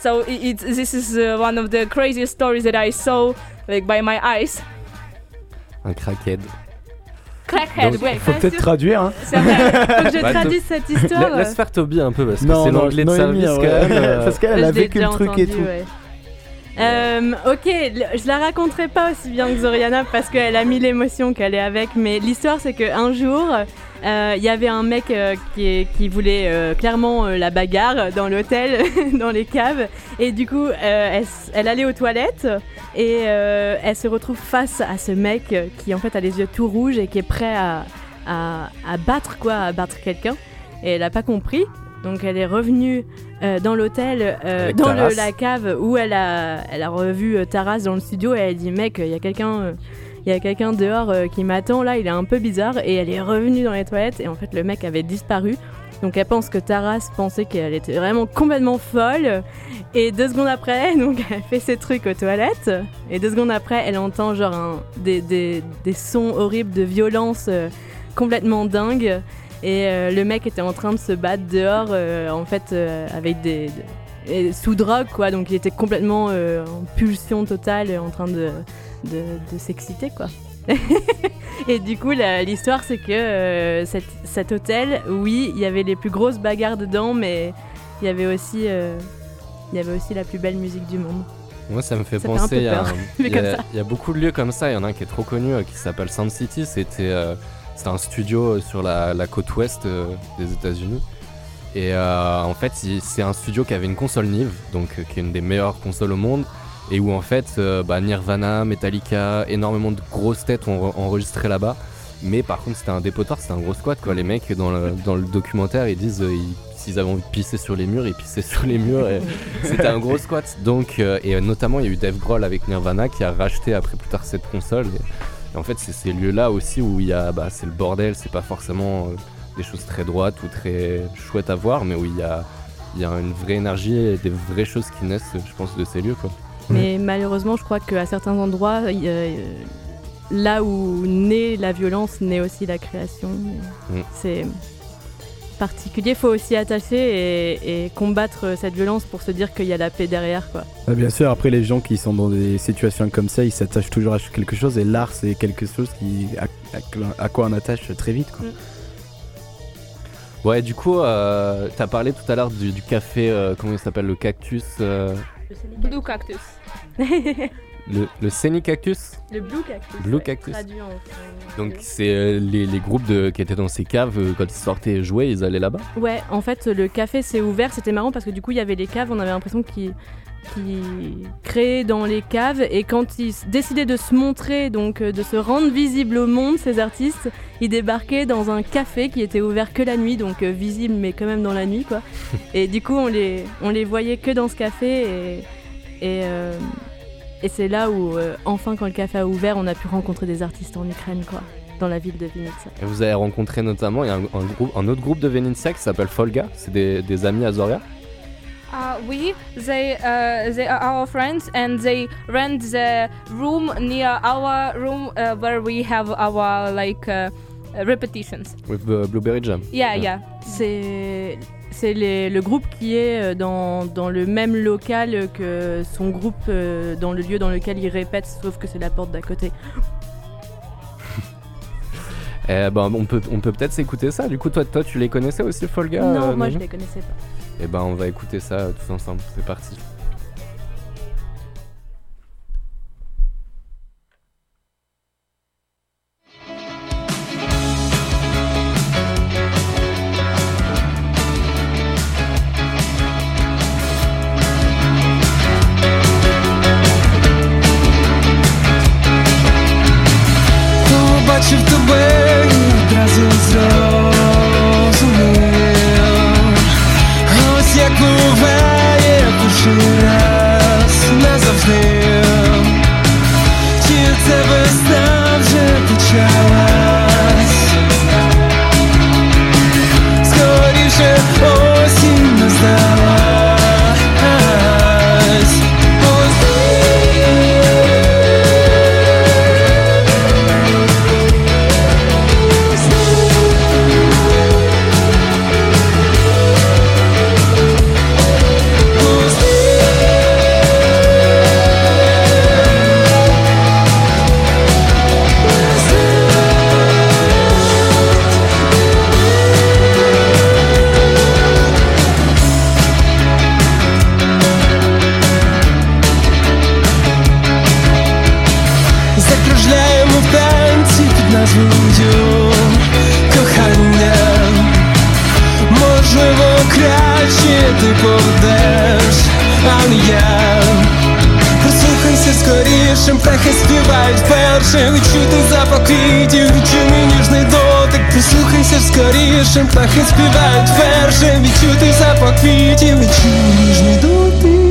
Speaker 5: so it, it, this is uh, one of the craziest stories that i saw like by my eyes
Speaker 4: Un crackhead.
Speaker 5: Crackhead
Speaker 4: Donc,
Speaker 5: ouais
Speaker 6: Faut peut-être traduire. Hein.
Speaker 7: Faut que je
Speaker 4: Bah,
Speaker 7: traduise cette histoire.
Speaker 4: La- laisse faire Toby un peu parce que c'est
Speaker 6: non,
Speaker 4: l'anglais de
Speaker 6: Noémie,
Speaker 4: service
Speaker 6: ouais.
Speaker 4: quand même. euh,
Speaker 6: Parce qu'elle a vécu le truc et tout.
Speaker 7: ouais. Euh, ok, je la raconterai pas aussi bien que Zoriana parce qu'elle a mis l'émotion qu'elle est avec, mais l'histoire c'est qu'un jour, euh, il y avait un mec euh, qui, voulait euh, clairement euh, la bagarre dans l'hôtel, [LAUGHS] dans les caves, et du coup, euh, elle, allait aux toilettes et euh, elle se retrouve face à ce mec euh, qui en fait a les yeux tout rouges et qui est prêt à, à, à battre quoi, à battre quelqu'un, et elle a pas compris. Donc elle est revenue euh, dans l'hôtel, euh, dans le- la cave où elle a, elle a revu euh, Taras dans le studio et elle dit mec, il y a quelqu'un, euh, il y a quelqu'un dehors euh, qui m'attend là, il est un peu bizarre et elle est revenue dans les toilettes et en fait le mec avait disparu. Donc elle pense que Taras pensait qu'elle était vraiment complètement folle et deux secondes après, [LAUGHS] donc elle fait ses trucs aux toilettes et deux secondes après, elle entend genre des, des, sons horribles de violence euh, complètement dingues. Et euh, le mec était en train de se battre dehors, en fait, avec des. sous drogue, quoi. Donc il était complètement en pulsion totale, en train de, de, de s'exciter, quoi. [LAUGHS] et du coup, l'histoire, c'est que euh, cet, cet hôtel, oui, il y avait les plus grosses bagarres dedans, mais il y avait aussi. euh, il y avait aussi la plus belle musique du monde.
Speaker 4: Moi, ça me fait
Speaker 7: Ça
Speaker 4: penser. il y a y, beaucoup de lieux comme ça. Il y en a un qui est trop connu euh, qui s'appelle Sound City. C'était un studio sur la, la côte ouest des États-Unis. Et en fait, c'est un studio qui avait une console Nive, donc qui est une des meilleures consoles au monde. Et où en fait, euh, bah, Nirvana, Metallica, énormément de grosses têtes ont re- enregistré là-bas. Mais par contre, c'était un dépotoir, c'était un gros squat. Quoi. Les mecs, dans le, documentaire, ils disent euh, ils- s'ils avaient envie de pisser sur les murs, ils pissaient [LAUGHS] sur les murs. C'était un gros squat. Donc, euh, et notamment, il y a eu Dave Grohl avec Nirvana qui a racheté après plus tard cette console. Et, en fait, c'est ces lieux-là aussi où il y a, bah, c'est le bordel, c'est pas forcément des choses très droites ou très chouettes à voir, mais où il y a, il y a une vraie énergie et des vraies choses qui naissent, je pense, de ces lieux. Quoi.
Speaker 7: Mais malheureusement, je crois qu'à certains endroits, a- là où naît la violence, naît aussi la création.
Speaker 4: Mm.
Speaker 7: C'est particulier, il faut aussi attacher et, et combattre cette violence pour se dire qu'il y a la paix derrière. Quoi.
Speaker 6: Ah, bien sûr, après les gens qui sont dans des situations comme ça, ils s'attachent toujours à quelque chose et l'art c'est quelque chose qui, à, à- à quoi on attache très vite. Quoi.
Speaker 4: Ouais, du coup, euh, t'as parlé tout à l'heure du, du café, euh, comment il s'appelle, le cactus, euh,
Speaker 5: blue cactus
Speaker 4: le, le Scenic Cactus.
Speaker 7: Le Blue Cactus.
Speaker 4: Blue
Speaker 7: ouais,
Speaker 4: Cactus.
Speaker 7: traduit en- en-
Speaker 4: Donc c'est euh, les, les groupes de, qui étaient dans ces caves, euh, quand ils sortaient jouer, ils allaient là-bas?
Speaker 7: Ouais, en fait, le café s'est ouvert. C'était marrant parce que du coup, il y avait les caves. On avait l'impression qu'ils qu'ils créaient dans les caves. Et quand ils décidaient de se montrer, donc euh, de se rendre visible au monde, ces artistes, ils débarquaient dans un café qui était ouvert que la nuit, donc euh, visible mais quand même dans la nuit, quoi. [LAUGHS] et du coup, on les, on les voyait que dans ce café. Et, et, euh, et c'est là où, euh, enfin, quand le café a ouvert, on a pu rencontrer des artistes en Ukraine, quoi, dans la ville de.
Speaker 4: Et vous avez rencontré notamment, il y a un, un groupe, un autre groupe de Veninsia qui s'appelle Folga, c'est des, des amis à Zoria?
Speaker 5: Uh, we they uh, they are our friends and they rent the room near our room uh, where we have our like uh, repetitions.
Speaker 4: With Blueberry Jam.
Speaker 5: Yeah, yeah.
Speaker 7: C'est c'est le groupe qui est euh, dans, dans le même local que son groupe euh, dans le lieu dans lequel il répète, sauf que c'est la porte d'à côté.
Speaker 4: Eh ben, on peut on peut peut-être s'écouter ça. Du coup, toi, toi, tu les connaissais aussi, Folga
Speaker 7: non,
Speaker 4: euh,
Speaker 7: moi je les connaissais pas.
Speaker 4: Eh ben, on va écouter ça euh, tous ensemble. C'est parti.
Speaker 11: Краще а не я Прислухайся скоріше, птахи співають першим Відчути запах квітів, відчуй ніжний дотик. Прислухайся скоріше, птахи співають першим Відчути запах квітів, відчуй ніжний дотик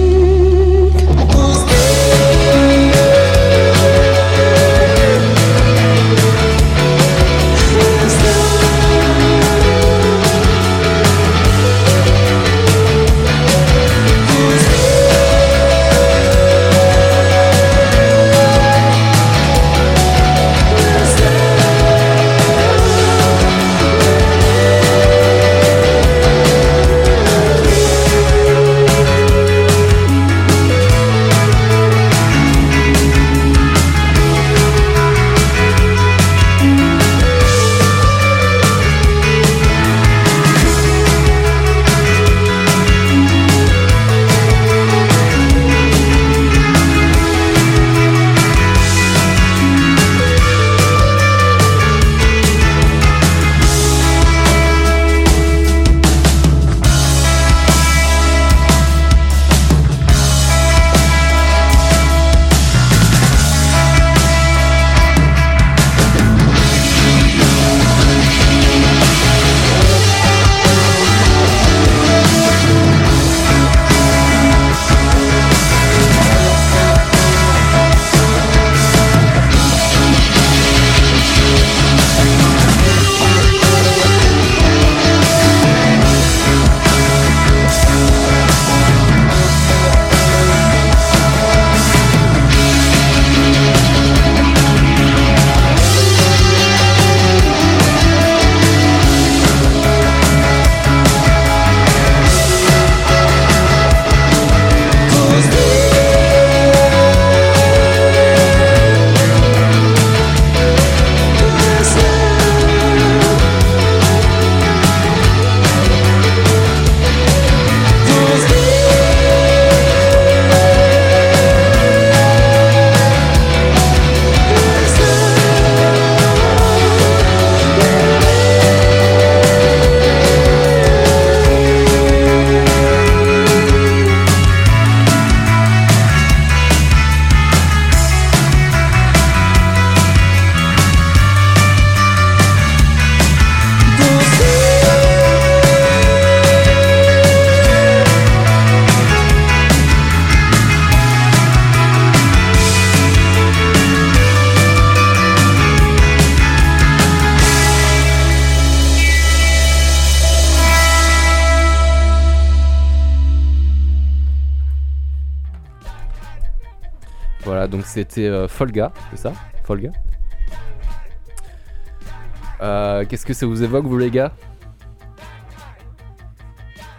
Speaker 4: c'était euh, Folga, c'est ça Folga? Euh, Qu'est-ce que ça vous évoque, vous les gars?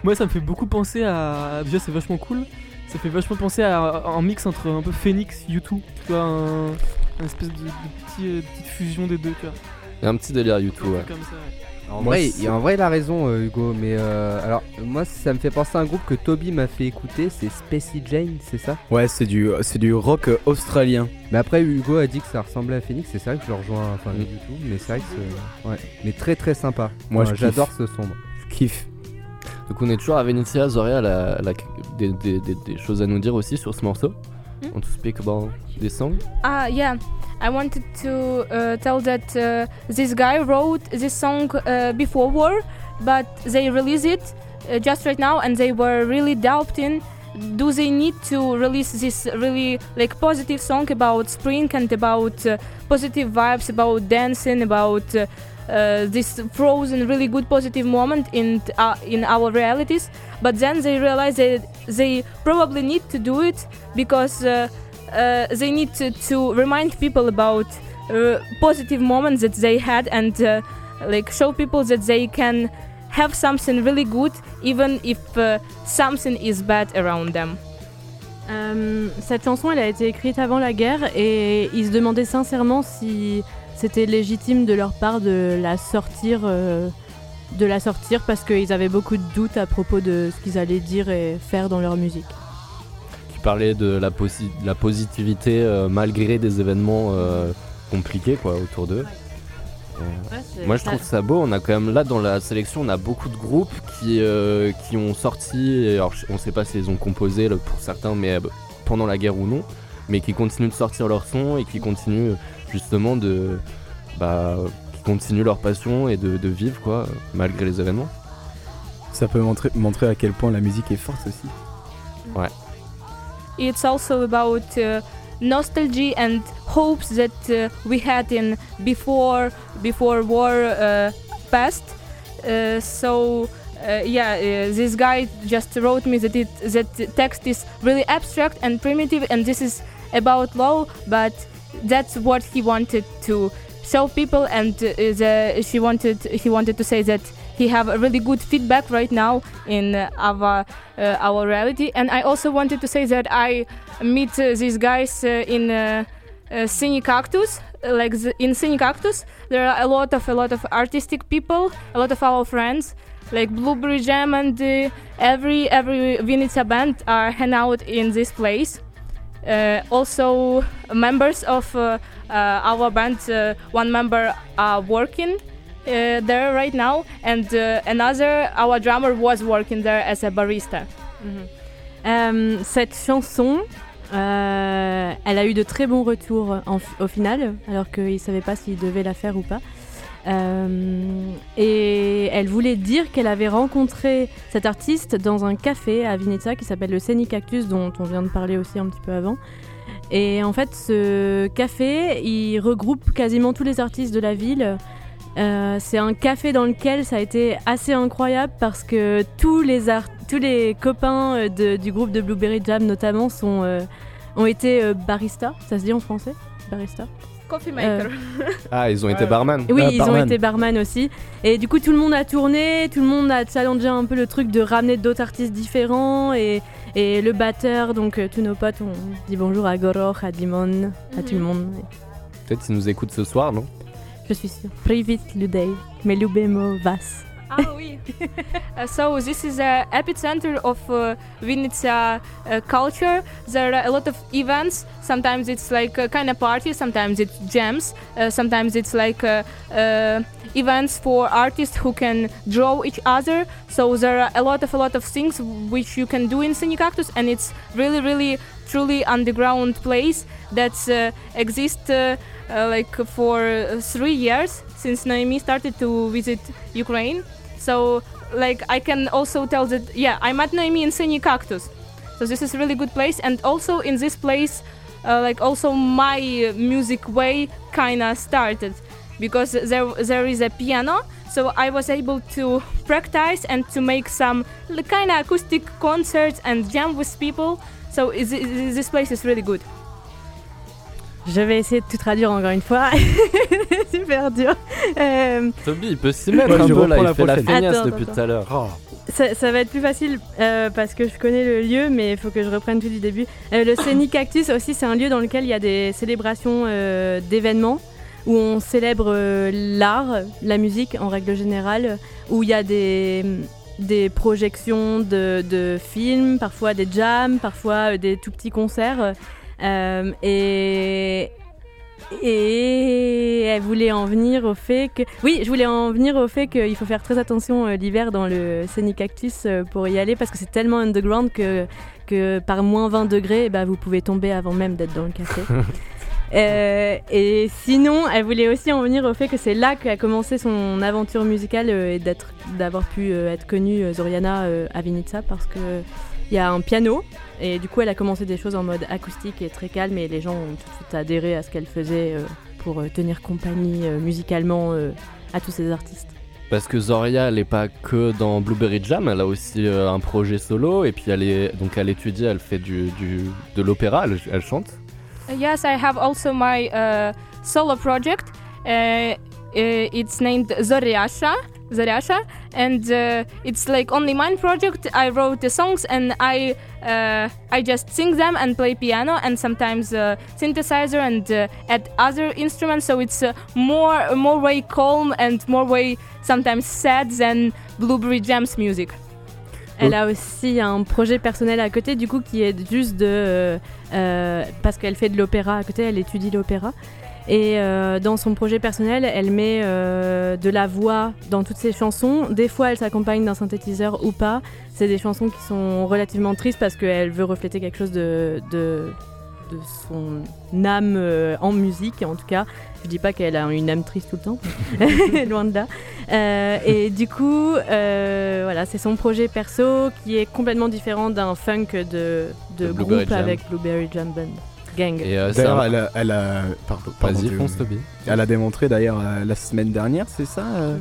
Speaker 10: Moi, ça me fait beaucoup penser à. Déjà, c'est vachement cool. Ça fait vachement penser à un mix entre un peu Phoenix, U2. Tu vois, un, un espèce de, de petit, euh, petite fusion des deux, tu vois.
Speaker 4: Il y a un petit délire YouTube, ouais.
Speaker 10: truc Comme ça, ouais.
Speaker 9: En
Speaker 4: Moi,
Speaker 9: vrai, il- en vrai, il a raison, euh, Hugo. Mais euh, alors, moi, ça me fait penser à un groupe que Toby m'a fait écouter. C'est Spacey Jane, c'est ça?
Speaker 6: Ouais, c'est du, c'est du rock euh, australien.
Speaker 9: Mais après, Hugo a dit que ça ressemblait à Phoenix. C'est vrai que je le rejoins, enfin,
Speaker 4: Mm.
Speaker 9: du tout. Mais c'est vrai que c'est. Ouais. Mais très très sympa.
Speaker 6: Moi,
Speaker 9: Enfin, j'adore ce sombre.
Speaker 6: Je kiffe.
Speaker 4: Donc on est toujours à Venetia, Zoria elle a, elle a des, des- des- des choses à nous dire aussi sur ce morceau.
Speaker 5: Hmm?
Speaker 4: Want to speak about this song
Speaker 5: Ah, yeah. I wanted to uh, tell that uh, this guy wrote this song uh, before war, but they released it uh, just right now, and they were really doubting. Do they need to release this really like positive song about spring and about uh, positive vibes, about dancing, about uh, uh, this frozen, really good positive moment in uh, in our realities? But then they realize that they probably need to do it because. Uh, they need to, to remind people about positive moments that they had and like show people that they can have something really good even if uh, something is bad around them.
Speaker 7: Euh, cette chanson, elle a été écrite avant la guerre et ils se demandaient sincèrement si c'était légitime de leur part de la sortir, euh, de la sortir parce qu'ils avaient beaucoup de doutes à propos de ce qu'ils allaient dire et faire dans leur musique.
Speaker 4: Qui parlait de la, posi- de la positivité euh, malgré des événements euh, compliqués quoi autour d'eux. Euh, moi je trouve ça beau, on a quand même là dans la sélection on a beaucoup de groupes qui, euh, qui ont sorti, alors on sait pas s'ils ont composé là, pour certains mais euh, pendant la guerre ou non, mais qui continuent de sortir leur son et qui continuent justement de... Bah, qui continuent leur passion et de, de vivre quoi, malgré les événements.
Speaker 6: Ça peut montrer, montrer à quel point la musique est forte aussi.
Speaker 4: Ouais.
Speaker 5: It's also about uh, nostalgia and hopes that uh, we had in before before war uh, past. Uh, so uh, yeah, uh, this guy just wrote me that it that text is really abstract and primitive, and this is about law, but that's what he wanted to show people, and uh, the, she wanted he wanted to say that he have a really good feedback right now in uh, our uh, our reality, and I also wanted to say that I meet uh, these guys in uh, Cine Cactus. Like the, in Cine Cactus, there are a lot of a lot of artistic people, a lot of our friends, like Blueberry Jam and uh, every every Vinica band are hang out in this place. Uh, also, members of our band, one member are working there right now, and uh, another, our drummer, was working there as a barista.
Speaker 7: Euh, cette chanson, euh, elle a eu de très bons retours au final, alors qu'il ne savait pas s'il devait la faire ou pas. Euh, et elle voulait dire qu'elle avait rencontré cet artiste dans un café à Vinica qui s'appelle le Scenic Cactus, dont on vient de parler aussi un petit peu avant. Et en fait, ce café, il regroupe quasiment tous les artistes de la ville. Euh, c'est un café dans lequel ça a été assez incroyable parce que tous les, art- tous les copains euh, de- du groupe de Blueberry Jam notamment sont, euh, ont été euh, barista. Ça se dit en français Barista?
Speaker 5: Coffee maker. [LAUGHS]
Speaker 4: Ah, ils ont été barman
Speaker 7: oui,
Speaker 6: Ah,
Speaker 7: ils ont été barman aussi. Et du coup, tout le monde a tourné, tout le monde a challengé un peu le truc de ramener d'autres artistes différents. Et, et le batteur, donc euh, tous nos potes, on dit bonjour à Goro, à Dimon, à tout le monde.
Speaker 4: Peut-être qu'ils nous écoutent ce soir, non?
Speaker 7: Je suis sûre. Privit Ludej, mais Lubemo Vas.
Speaker 5: Ah oui. Uh, so this is a epicenter of uh, Vinica uh, culture. There are a lot of events. Sometimes it's like a kind of party. Sometimes it's jams. Uh, sometimes it's like uh, uh, events for artists who can draw each other. So there are a lot of a lot of things which you can do in Cactus, and it's really, really, truly underground place that uh, exists uh, uh, like for three years since Noemi started to visit Ukraine. So like I can also tell that yeah I met Noemi in Cine Cactus. So this is really good place, and also in this place, uh, like also my music way kinda started because there there is a piano. So I was able to practice and to make some kind of acoustic concerts and jam with people. So is, is, this place is really good?
Speaker 7: Je vais essayer de tout traduire encore une fois. C'est [LAUGHS] super dur. Euh,
Speaker 4: Toby, il peut s'y mettre
Speaker 6: Ouais,
Speaker 4: un peu là, il
Speaker 6: la
Speaker 4: fait la feignasse
Speaker 7: Attends,
Speaker 4: depuis
Speaker 7: attends.
Speaker 4: tout à l'heure.
Speaker 6: Oh.
Speaker 7: Ça, ça va être plus facile euh, parce que je connais le lieu, mais il faut que je reprenne tout du début. Euh, le Scenic [COUGHS] Cactus aussi, c'est un lieu dans lequel il y a des célébrations euh, d'événements où on célèbre euh, l'art, la musique en règle générale, où il y a des, des projections de, de films, parfois des jams, parfois euh, des tout petits concerts. Euh, et, et elle voulait en venir au fait que. Oui, je voulais en venir au fait qu'il faut faire très attention euh, l'hiver dans le Scenic pour y aller parce que c'est tellement underground que, que par moins 20 degrés, bah, vous pouvez tomber avant même d'être dans le café. [LAUGHS] Euh, et sinon, elle voulait aussi en venir au fait que c'est là qu'a commencé son aventure musicale euh, et d'être, d'avoir pu euh, être connue Zoriana à parce que il y a un piano et du coup elle a commencé des choses en mode acoustique et très calme et les gens ont tout de suite adhéré à ce qu'elle faisait pour tenir compagnie musicalement à tous ces artistes.
Speaker 4: Parce que Zoria, elle est pas que dans Blueberry Jam, elle a aussi un projet solo et puis elle est donc elle étudie, elle fait du, de l'opéra, elle chante.
Speaker 5: Yes, I have also my uh, solo project. Uh, uh, it's named Zoriasha, Zoriasha, and uh, it's like only mine project. I wrote the songs and I uh, I just sing them and play piano and sometimes synthesizer and add other instruments. So it's more more way calm and more way sometimes sad than Blueberry Jams music.
Speaker 7: Elle a aussi un projet personnel à côté, du coup, qui est juste de. euh, euh, parce qu'elle fait de l'opéra à côté, elle étudie l'opéra. Et euh, dans son projet personnel, elle met de la voix dans toutes ses chansons. Des fois, elle s'accompagne d'un synthétiseur ou pas. C'est des chansons qui sont relativement tristes parce qu'elle veut refléter quelque chose de, de son âme euh, en musique, en tout cas. Je dis pas qu'elle a une âme triste tout le temps, [LAUGHS] loin de là. Euh, et du coup, euh, voilà, c'est son projet perso qui est complètement différent d'un funk de, de groupe
Speaker 4: Blueberry Jam.
Speaker 7: avec Blueberry Jam Band. Gang.
Speaker 4: Euh,
Speaker 6: D'ailleurs,
Speaker 4: un-
Speaker 6: elle a, elle a- pardon, pardon,
Speaker 4: fonce.
Speaker 6: Elle a démontré d'ailleurs euh, la semaine dernière, c'est ça euh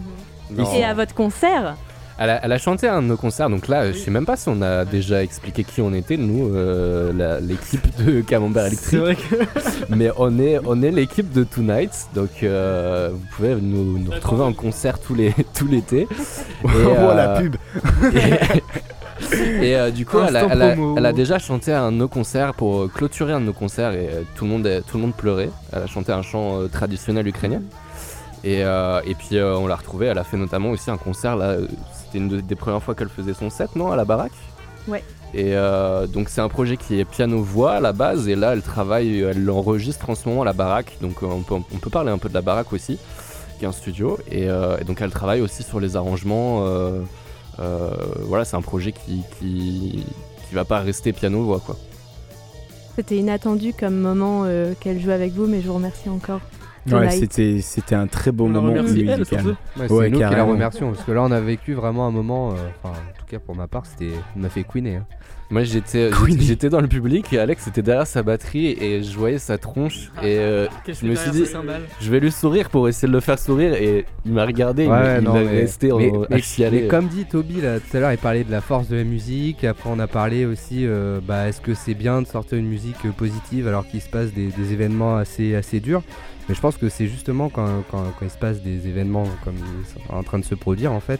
Speaker 4: Non.
Speaker 7: Et à votre concert
Speaker 4: Elle a, elle a chanté à un de nos concerts, donc là, je sais même pas si on a déjà expliqué qui on était, nous, euh, l'équipe de Camembert Electric.
Speaker 10: vrai que. [LAUGHS]
Speaker 4: Mais on est, on est l'équipe de Tonight, donc euh, vous pouvez nous, nous retrouver en concert tous les, [LAUGHS] tout l'été. [LAUGHS]
Speaker 6: Oh,
Speaker 4: euh,
Speaker 6: la pub
Speaker 4: Et, et, euh, du coup, elle a,
Speaker 10: Instant
Speaker 4: elle a-
Speaker 10: promo.
Speaker 4: elle a déjà chanté à un de nos concerts pour euh, clôturer un de nos concerts et euh, tout, le monde, tout le monde pleurait. Elle a chanté un chant euh, traditionnel ukrainien. Et, euh, et puis euh, on l'a retrouvée, elle a fait notamment aussi un concert là, euh, c'était une de- des premières fois qu'elle faisait son set, non, à la baraque
Speaker 7: Ouais.
Speaker 4: Et euh, donc c'est un projet qui est piano-voix à la base, et là elle travaille, elle l'enregistre en ce moment à la baraque, donc euh, on peut, on peut parler un peu de la baraque aussi, qui est un studio, et, euh, et donc elle travaille aussi sur les arrangements. euh, euh, voilà, c'est un projet qui, qui, qui va pas rester piano-voix quoi.
Speaker 7: C'était inattendu comme moment euh, qu'elle joue avec vous, mais je vous remercie encore.
Speaker 6: Ouais, c'était c'était un très beau
Speaker 10: On
Speaker 6: moment
Speaker 10: remercie, elle,
Speaker 6: musical.
Speaker 10: surtout.
Speaker 9: Ouais, c'est
Speaker 6: Ouais,
Speaker 9: nous qui la remercions parce que là on a vécu vraiment un moment, euh, enfin en tout cas pour ma part, c'était, on m'a fait queener. hein.
Speaker 4: Moi j'étais j'étais dans le public et Alex était derrière sa batterie et je voyais sa tronche et euh, je me suis dit je vais lui sourire pour essayer de le faire sourire et il m'a regardé
Speaker 9: Ouais,
Speaker 4: il,
Speaker 9: non,
Speaker 4: il est
Speaker 9: mais-
Speaker 4: resté en-
Speaker 9: mais,
Speaker 4: à
Speaker 9: mais- mais comme dit Toby là tout à l'heure, il parlait de la force de la musique. Et après, on a parlé aussi, euh, bah, est-ce que c'est bien de sortir une musique euh, positive alors qu'il se passe des, des événements assez, assez durs Mais je pense que c'est justement quand, quand, quand il se passe des événements comme en train de se produire en fait,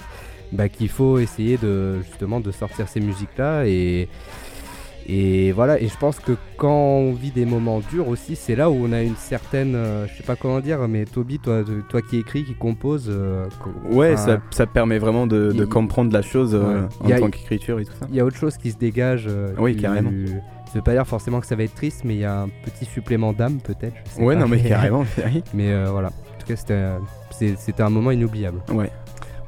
Speaker 9: bah, qu'il faut essayer de justement de sortir ces musiques là et et voilà, et je pense que quand on vit des moments durs aussi, c'est là où on a une certaine, euh, je sais pas comment dire, mais Toby, toi, toi qui écris, qui compose, euh,
Speaker 6: Ouais,
Speaker 9: enfin,
Speaker 6: ça, ça permet vraiment de, comprendre la chose euh,
Speaker 9: Ouais.
Speaker 6: en
Speaker 9: a-
Speaker 6: tant qu'écriture et tout ça.
Speaker 9: il y a autre chose qui se dégage. euh,
Speaker 6: Oui,
Speaker 9: du-
Speaker 6: carrément.
Speaker 9: Ça veut pas dire forcément que ça va être triste, mais il y a un petit supplément d'âme peut-être. je sais
Speaker 6: Ouais,
Speaker 9: pas.
Speaker 6: non, mais [LAUGHS] carrément.
Speaker 9: mais euh, voilà, en tout cas, c'était, euh, c'est- c'était un moment inoubliable.
Speaker 6: Ouais.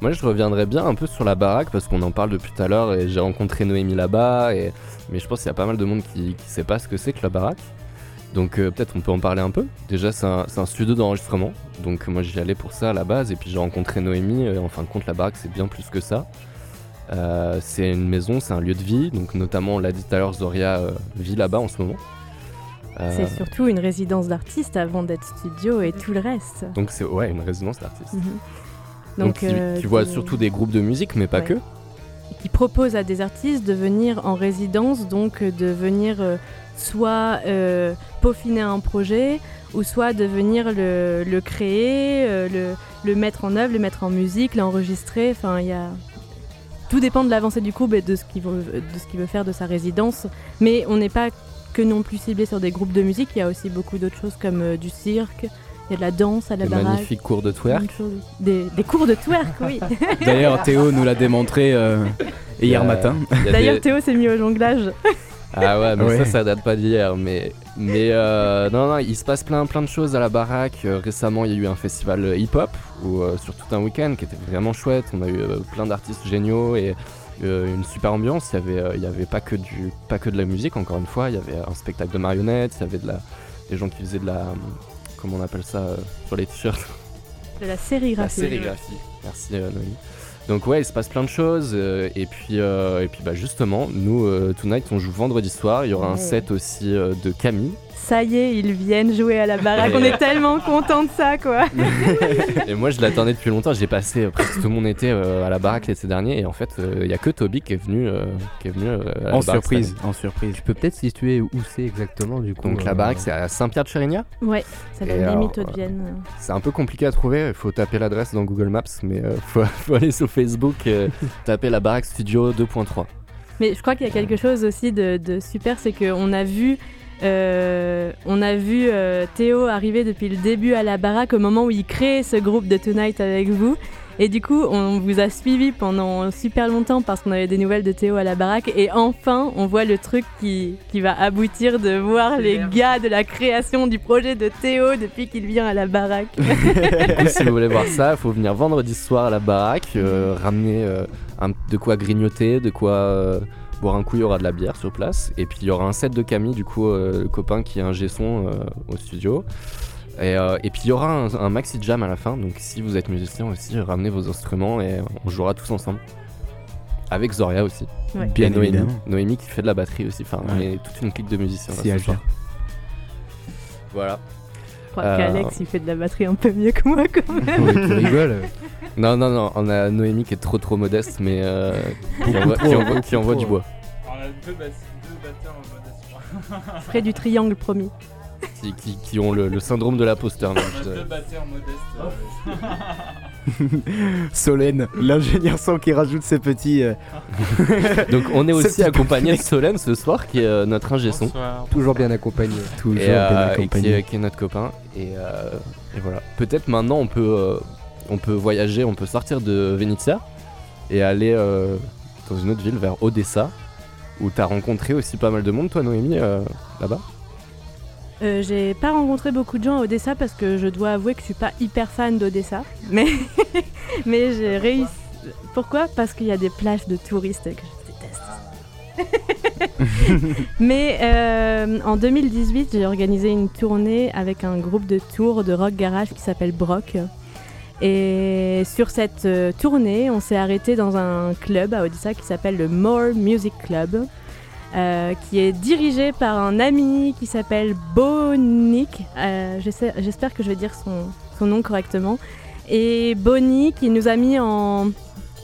Speaker 4: Moi je reviendrai bien un peu sur la baraque parce qu'on en parle depuis tout à l'heure et j'ai rencontré Noémie là-bas et mais je pense qu'il y a pas mal de monde qui, qui sait pas ce que c'est que la baraque. Donc euh, peut-être on peut en parler un peu. Déjà c'est un, c'est un studio d'enregistrement donc moi j'y allais pour ça à la base et puis j'ai rencontré Noémie et en fin de compte la baraque c'est bien plus que ça. Euh, c'est une maison, c'est un lieu de vie donc notamment on l'a dit tout à l'heure Zoria euh, vit là-bas en ce moment. Euh,
Speaker 7: C'est surtout une résidence d'artiste avant d'être studio et tout le reste.
Speaker 4: donc c'est ouais une résidence d'artiste.
Speaker 7: Mhm.
Speaker 4: Donc, tu, tu vois surtout des groupes de musique mais pas
Speaker 7: Ouais.
Speaker 4: que.
Speaker 7: qui propose à des artistes de venir en résidence, donc de venir soit peaufiner un projet, ou soit de venir le, le créer, le, le mettre en œuvre, le mettre en musique, l'enregistrer. Enfin, il y a tout dépend de l'avancée du groupe et de ce qu'il veut, de ce qu'il veut faire de sa résidence. Mais on n'est pas que non plus ciblé sur des groupes de musique. Il y a aussi beaucoup d'autres choses comme euh, du cirque. Il y a de la danse à la
Speaker 4: Des magnifiques cours de twerk.
Speaker 7: Des, des cours de twerk, oui. [LAUGHS]
Speaker 6: D'ailleurs, Théo nous l'a démontré euh, hier
Speaker 4: Euh,
Speaker 6: matin.
Speaker 7: D'ailleurs,
Speaker 4: des-
Speaker 7: Théo s'est mis au jonglage.
Speaker 4: Ah ouais, mais
Speaker 6: Ouais.
Speaker 4: ça, ça date pas d'hier. Mais, mais euh, non, non, il se passe plein, plein de choses à la baraque. Euh, récemment, il y a eu un festival euh, hip-hop où, euh, sur tout un week-end qui était vraiment chouette. On a eu euh, plein d'artistes géniaux et euh, une super ambiance. Il y avait, euh, il y avait pas, que du, pas que de la musique, encore une fois. Il y avait un spectacle de marionnettes, il y avait de la, des gens qui faisaient de la. Comment on appelle ça euh, sur les t-shirts
Speaker 7: De la
Speaker 4: La
Speaker 7: sérigraphie.
Speaker 4: sérigraphie. Merci euh, Noémie. Donc ouais, il se passe plein de choses euh, et puis euh, et puis bah justement, nous euh, Tonight on joue vendredi soir. Il y aura un set aussi de Camille.
Speaker 7: Ça y est, ils viennent jouer à la baraque. On est [LAUGHS] tellement contents de ça, quoi. [LAUGHS]
Speaker 4: et moi je l'attendais depuis longtemps. J'ai passé euh, presque tout mon été euh, à la baraque l'été dernier et en fait euh, il y a que Toby qui est venu euh, qui est venu euh, à la
Speaker 6: En
Speaker 4: baraque
Speaker 6: surprise, en surprise.
Speaker 9: Tu peux peut-être situer où c'est exactement du coup.
Speaker 4: Donc la
Speaker 9: euh,
Speaker 4: baraque c'est à Saint-Pierre-de-Chérignac.
Speaker 7: Ouais, ça va limite
Speaker 4: euh,
Speaker 7: Vienne.
Speaker 4: C'est un peu compliqué à trouver. Il faut taper l'adresse dans Google Maps, mais euh, [LAUGHS] faut, faut aller sur Facebook, euh, taper la baraque studio 2.3.
Speaker 7: Mais je crois qu'il y a quelque chose aussi de, de super, c'est qu'on a vu. Euh, on a vu euh, Théo arriver depuis le début à la baraque au moment où il crée ce groupe de Tonight avec vous. Et du coup, on vous a suivi pendant super longtemps parce qu'on avait des nouvelles de Théo à la baraque. Et enfin, on voit le truc qui, qui va aboutir de voir les gars de la création du projet de Théo depuis qu'il vient à la baraque. [LAUGHS]
Speaker 4: Du coup, si vous voulez voir ça, il faut venir vendredi soir à la baraque, euh, ramener euh, un- de quoi grignoter, de quoi euh, boire un coup, il y aura de la bière sur place. Et puis il y aura un set de Camille, du coup, euh, le copain qui est un son au studio. Et, euh, et puis il y aura un, un maxi jam à la fin, donc si vous êtes musicien aussi, ramenez vos instruments et on jouera tous ensemble. Avec Zoria aussi.
Speaker 7: Ouais.
Speaker 4: Et
Speaker 6: Bien
Speaker 4: Noémie,
Speaker 6: évidemment.
Speaker 4: Noémie qui fait de la batterie aussi. Enfin, on est toute une clique de musiciens. là, ce soir. Voilà.
Speaker 7: Je crois
Speaker 4: Euh,
Speaker 7: qu'Alex, il fait de la batterie un peu mieux que moi quand même.
Speaker 9: Tu rigoles. [LAUGHS]
Speaker 4: Non, non, non, on a Noémie qui est trop trop modeste, mais euh, qui envoie, qui envoie- qui envoie du bois.
Speaker 2: On a deux, bas- deux batteurs en mode
Speaker 7: Près [LAUGHS] du triangle promis.
Speaker 4: Qui, qui- qui ont le, le syndrome de l'imposteur.
Speaker 2: On a
Speaker 4: euh,
Speaker 2: deux batteurs modestes. [LAUGHS] [LAUGHS]
Speaker 6: Solène, l'ingénieur son qui rajoute ses petits. euh, [LAUGHS]
Speaker 4: Donc on est [LAUGHS] aussi
Speaker 6: petit
Speaker 4: accompagné de Solène ce soir, qui est euh, notre ingé son.
Speaker 2: Bonsoir.
Speaker 9: Toujours bien accompagné.
Speaker 6: toujours
Speaker 4: et,
Speaker 6: bien
Speaker 4: euh, et qui,
Speaker 6: accompagnés.
Speaker 4: est, qui est notre copain. Et, euh, et voilà. Peut-être maintenant on peut, euh, on peut voyager, on peut sortir de Venezia et aller euh, dans une autre ville vers Odessa, où t'as rencontré aussi pas mal de monde, toi Noémie, euh, là-bas.
Speaker 7: Euh, j'ai pas rencontré beaucoup de gens à Odessa parce que je dois avouer que je suis pas hyper fan d'Odessa. Mais, [LAUGHS] mais j'ai réussi. Pourquoi? Parce qu'il y a des plages de touristes que je déteste. [LAUGHS] mais euh, en 2018, j'ai organisé une tournée avec un groupe de tours de rock garage qui s'appelle Brock. Et sur cette euh, tournée, on s'est arrêté dans un club à Odessa qui s'appelle le More Music Club. Euh, qui est dirigé par un ami qui s'appelle Bonik. Euh, J'espère que je vais dire son, nom correctement. Et Bonik, il nous a mis en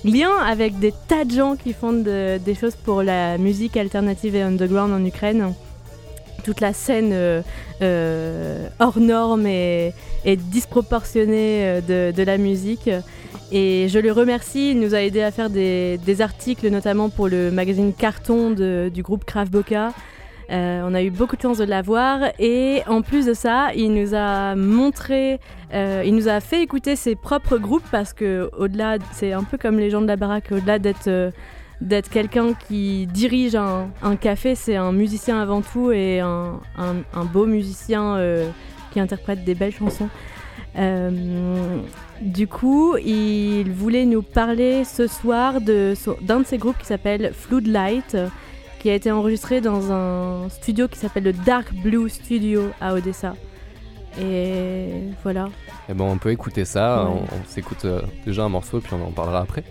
Speaker 7: lien avec des tas de gens qui font de- des choses pour la musique alternative et underground en Ukraine. Toute la scène euh, hors norme et, disproportionnée de la musique. Et je le remercie, il nous a aidé à faire des, articles, notamment pour le magazine Carton du groupe Kraft Boca. Euh, on a eu beaucoup de chance de l'avoir et en plus de ça, il nous a montré, euh, il nous a fait écouter ses propres groupes parce que au-delà, c'est un peu comme les gens de la baraque, au-delà d'être euh, quelqu'un qui dirige un, café, c'est un musicien avant tout et un, beau musicien qui interprète des belles chansons. Du coup, il voulait nous parler ce soir de d'un de ses groupes qui s'appelle Floodlight, qui a été enregistré dans un studio qui s'appelle le Dark Blue Studio à Odessa. Et voilà.
Speaker 4: Et ben on peut écouter ça,
Speaker 7: Ouais.
Speaker 4: on, on s'écoute euh, déjà un morceau, puis on en parlera après.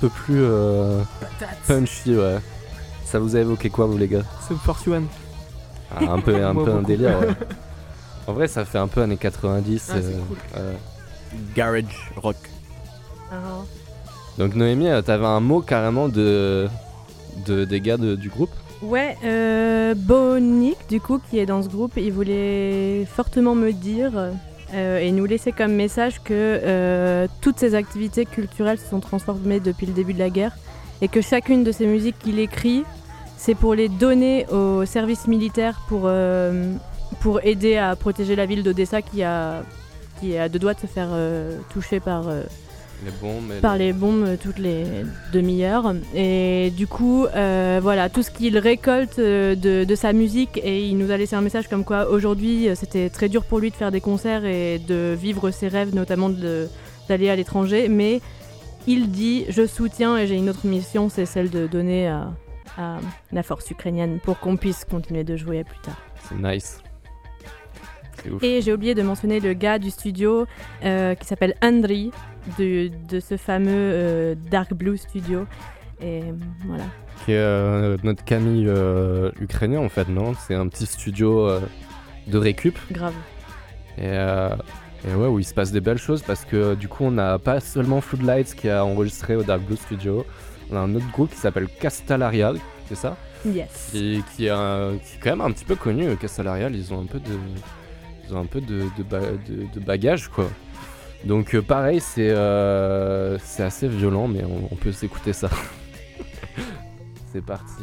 Speaker 8: Peu plus euh, punchy, ouais. Ça vous a évoqué quoi, vous les gars?
Speaker 10: Sum 41.
Speaker 8: Ah, Un peu, un, [LAUGHS]
Speaker 10: Moi,
Speaker 8: peu un
Speaker 10: beaucoup.
Speaker 8: délire, ouais. [LAUGHS] En vrai, ça fait un peu années 90.
Speaker 10: Ah, c'est
Speaker 8: euh,
Speaker 10: cool.
Speaker 6: Garage rock.
Speaker 7: Ah.
Speaker 8: Donc Noémie, euh, t'avais un mot carrément de, de des gars de- du groupe?
Speaker 7: Ouais, euh, Bonic, du coup, qui est dans ce groupe, il voulait fortement me dire euh, et nous laisser comme message que euh, toutes ces activités culturelles se sont transformées depuis le début de la guerre et que chacune de ces musiques qu'il écrit, c'est pour les donner au service militaire pour, euh, pour aider à protéger la ville d'Odessa qui a, qui à deux doigts de se faire toucher par,
Speaker 8: Les bombes et
Speaker 7: par
Speaker 8: les-
Speaker 7: les bombes euh, toutes les demi-heures. Et du coup, euh, voilà, tout ce qu'il récolte euh, de, de sa musique, et il nous a laissé un message comme quoi aujourd'hui c'était très dur pour lui de faire des concerts et de vivre ses rêves, notamment d'aller à l'étranger. Mais il dit Je soutiens et j'ai une autre mission, c'est celle de donner à, à la force ukrainienne pour qu'on puisse continuer de jouer plus tard.
Speaker 8: C'est nice.
Speaker 7: Et j'ai oublié de mentionner le gars du studio euh, qui s'appelle Andri de, de ce fameux euh, Dark Blue Studio. Et voilà.
Speaker 8: Qui est euh, notre Camille ukrainien en fait, non? C'est un petit studio de récup.
Speaker 7: Grave.
Speaker 8: Et, et ouais, où il se passe des belles choses parce que du coup, on n'a pas seulement Floodlights qui a enregistré au Dark Blue Studio, on a un autre groupe qui s'appelle Castalarial, c'est ça?
Speaker 7: Yes.
Speaker 8: qui, qui, est un- qui est quand même un petit peu connu. Castalarial, ils ont un peu de, un peu de, de, ba- de- de bagage quoi. Donc euh, pareil, c'est euh, assez violent, mais on peut s'écouter ça. [LAUGHS] c'est parti.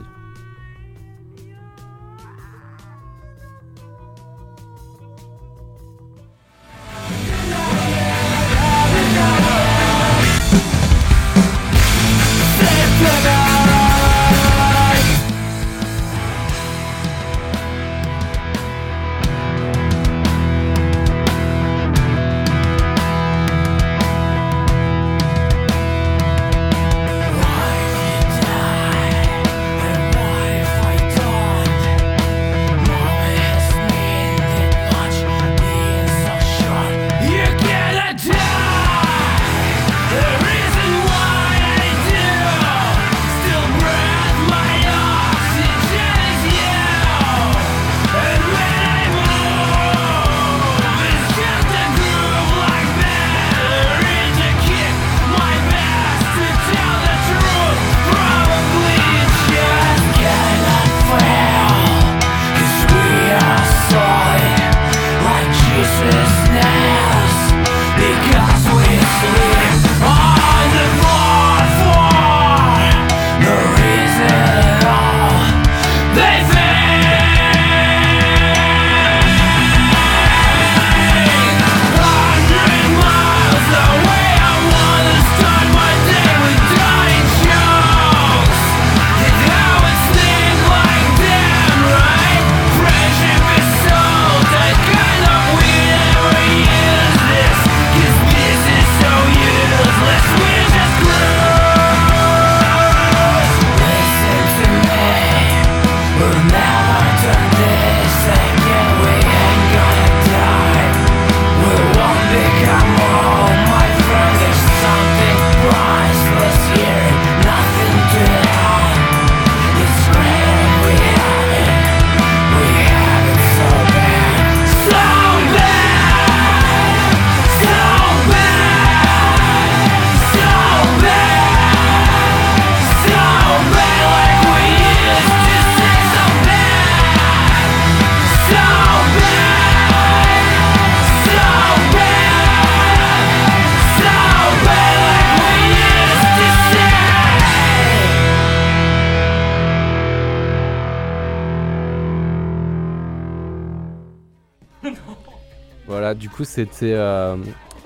Speaker 8: C'était. euh,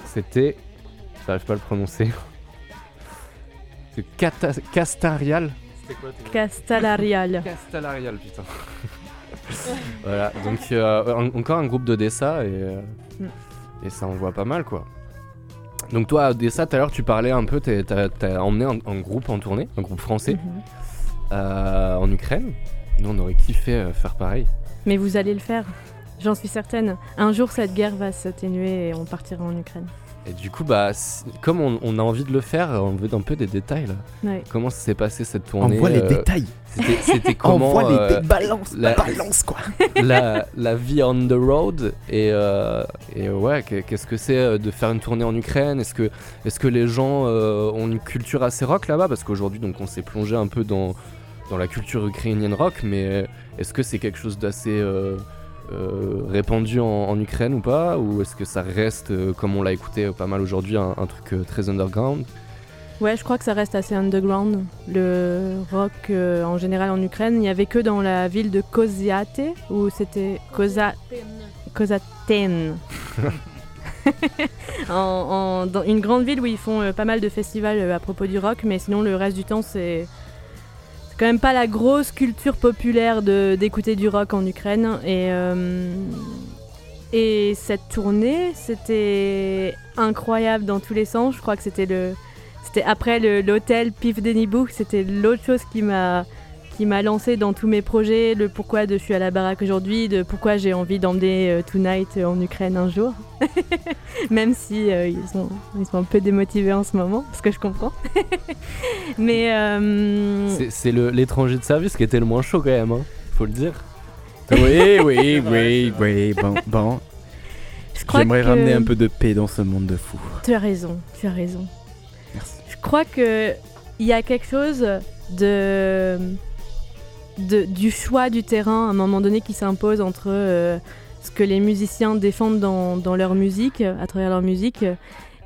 Speaker 8: c'était. J'arrive pas à le prononcer. C'est Cata- Castarial. C'était quoi
Speaker 7: Castalarial.
Speaker 8: Castalarial, putain. [LAUGHS] voilà, donc euh, en- encore un groupe d'Odessa et, euh,
Speaker 7: Mm.
Speaker 8: et ça envoie pas mal quoi. Donc toi, à Odessa, tout à l'heure, tu parlais un peu, t'as t'as emmené un, un groupe en tournée, un groupe français,
Speaker 7: Mhm.
Speaker 8: euh, en Ukraine. Nous, on aurait kiffé euh, faire pareil.
Speaker 7: Mais vous allez le faire. J'en suis certaine. Un jour, cette guerre va s'atténuer et on partira en Ukraine.
Speaker 4: Et du coup, bah, comme on, on a envie de le faire, on veut un peu des détails là.
Speaker 7: Ouais.
Speaker 4: Comment ça s'est passé cette tournée
Speaker 6: Envoie les
Speaker 4: euh,
Speaker 6: détails.
Speaker 4: C'était [LAUGHS] comment
Speaker 6: Envoie les
Speaker 4: euh,
Speaker 6: balance,
Speaker 4: la,
Speaker 6: balance quoi. [LAUGHS]
Speaker 4: la, la vie on the road et, euh, et ouais, qu'est- qu'est-ce que c'est de faire une tournée en Ukraine? Est-ce que, est que les gens euh, ont une culture assez rock là-bas? Parce qu'aujourd'hui, donc, on s'est plongé un peu dans, dans la culture ukrainienne rock, mais est-ce que c'est quelque chose d'assez répandu en, en Ukraine ou pas Ou est-ce que ça reste, euh, comme on l'a écouté euh, pas mal aujourd'hui, un, un truc euh, très underground?
Speaker 7: Ouais, je crois que ça reste assez underground. Le rock euh, en général en Ukraine, il n'y avait que dans la ville de Koziate, où c'était Koza... Kozaten. [LAUGHS] en, en- dans une grande ville où ils font euh, pas mal de festivals euh, à propos du rock, mais sinon le reste du temps c'est c'est quand même pas la grosse culture populaire d'écouter du rock en Ukraine. Et, euh, et cette tournée, c'était incroyable dans tous les sens. Je crois que c'était le, c'était après l'hôtel Pif Denibou, c'était l'autre chose qui m'a qui m'a lancé dans tous mes projets, le pourquoi de je suis à la baraque aujourd'hui, de pourquoi j'ai envie d'emmener euh, Tonight euh, en Ukraine un jour, [LAUGHS] même si euh, ils sont ils sont un peu démotivés en ce moment, ce que je comprends. [LAUGHS] Mais euh,
Speaker 4: C'est- l'étranger de service qui était le moins chaud quand même, hein, faut le dire.
Speaker 6: Oui, oui, [LAUGHS] oui, oui, bon, bon. J'aimerais
Speaker 7: que-
Speaker 6: ramener un peu de paix dans ce monde de fous.
Speaker 7: Tu as raison, tu as raison. Je crois que il y a quelque chose de, du choix du terrain à un moment donné qui s'impose entre euh, ce que les musiciens défendent dans, leur musique, à travers leur musique,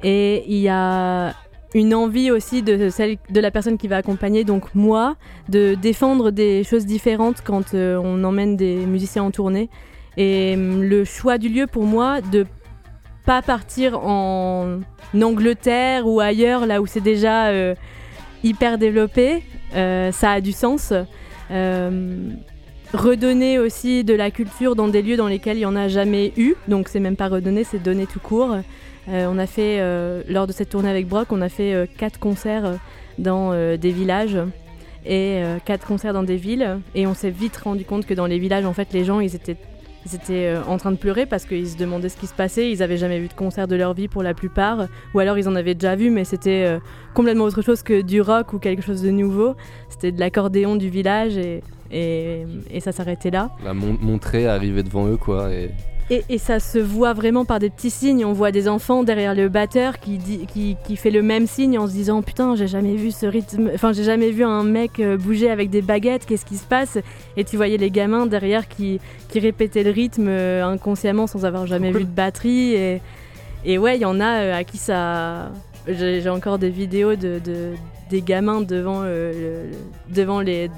Speaker 7: et il y a une envie aussi de celle de la personne qui va accompagner, donc moi, de défendre des choses différentes quand euh, on emmène des musiciens en tournée. Et hum, le choix du lieu pour moi, de pas partir en Angleterre ou ailleurs, là où c'est déjà euh, hyper développé, ça a du sens. Euh, redonner aussi de la culture dans des lieux dans lesquels il n'y en a jamais eu, donc c'est même pas redonner, c'est donner tout court. Euh, on a fait, euh, lors de cette tournée avec Brock, on a fait quatre concerts dans des villages. Et quatre concerts dans des villes, et on s'est vite rendu compte que dans les villages, en fait, les gens, ils étaient ils étaient euh, en train de pleurer parce qu'ils se demandaient ce qui se passait. Ils avaient jamais vu de concert de leur vie pour la plupart, ou alors ils en avaient déjà vu, mais c'était euh, complètement autre chose que du rock ou quelque chose de nouveau. C'était de l'accordéon du village et, et, ça s'arrêtait là.
Speaker 4: La mon- montrer, arriver devant eux, quoi. Et,
Speaker 7: et ça se voit vraiment par des petits signes. On voit des enfants derrière le batteur qui, dit, qui, qui fait le même signe en se disant Putain, j'ai jamais vu ce rythme. Enfin, j'ai jamais vu un mec euh, bouger avec des baguettes. Qu'est-ce qui se passe? Et tu voyais les gamins derrière qui, qui répétaient le rythme euh, inconsciemment sans avoir jamais vu de batterie. Et, et ouais, il y en a euh, à qui ça. J'ai j'ai encore des vidéos de, de- des gamins devant, euh, le- devant les,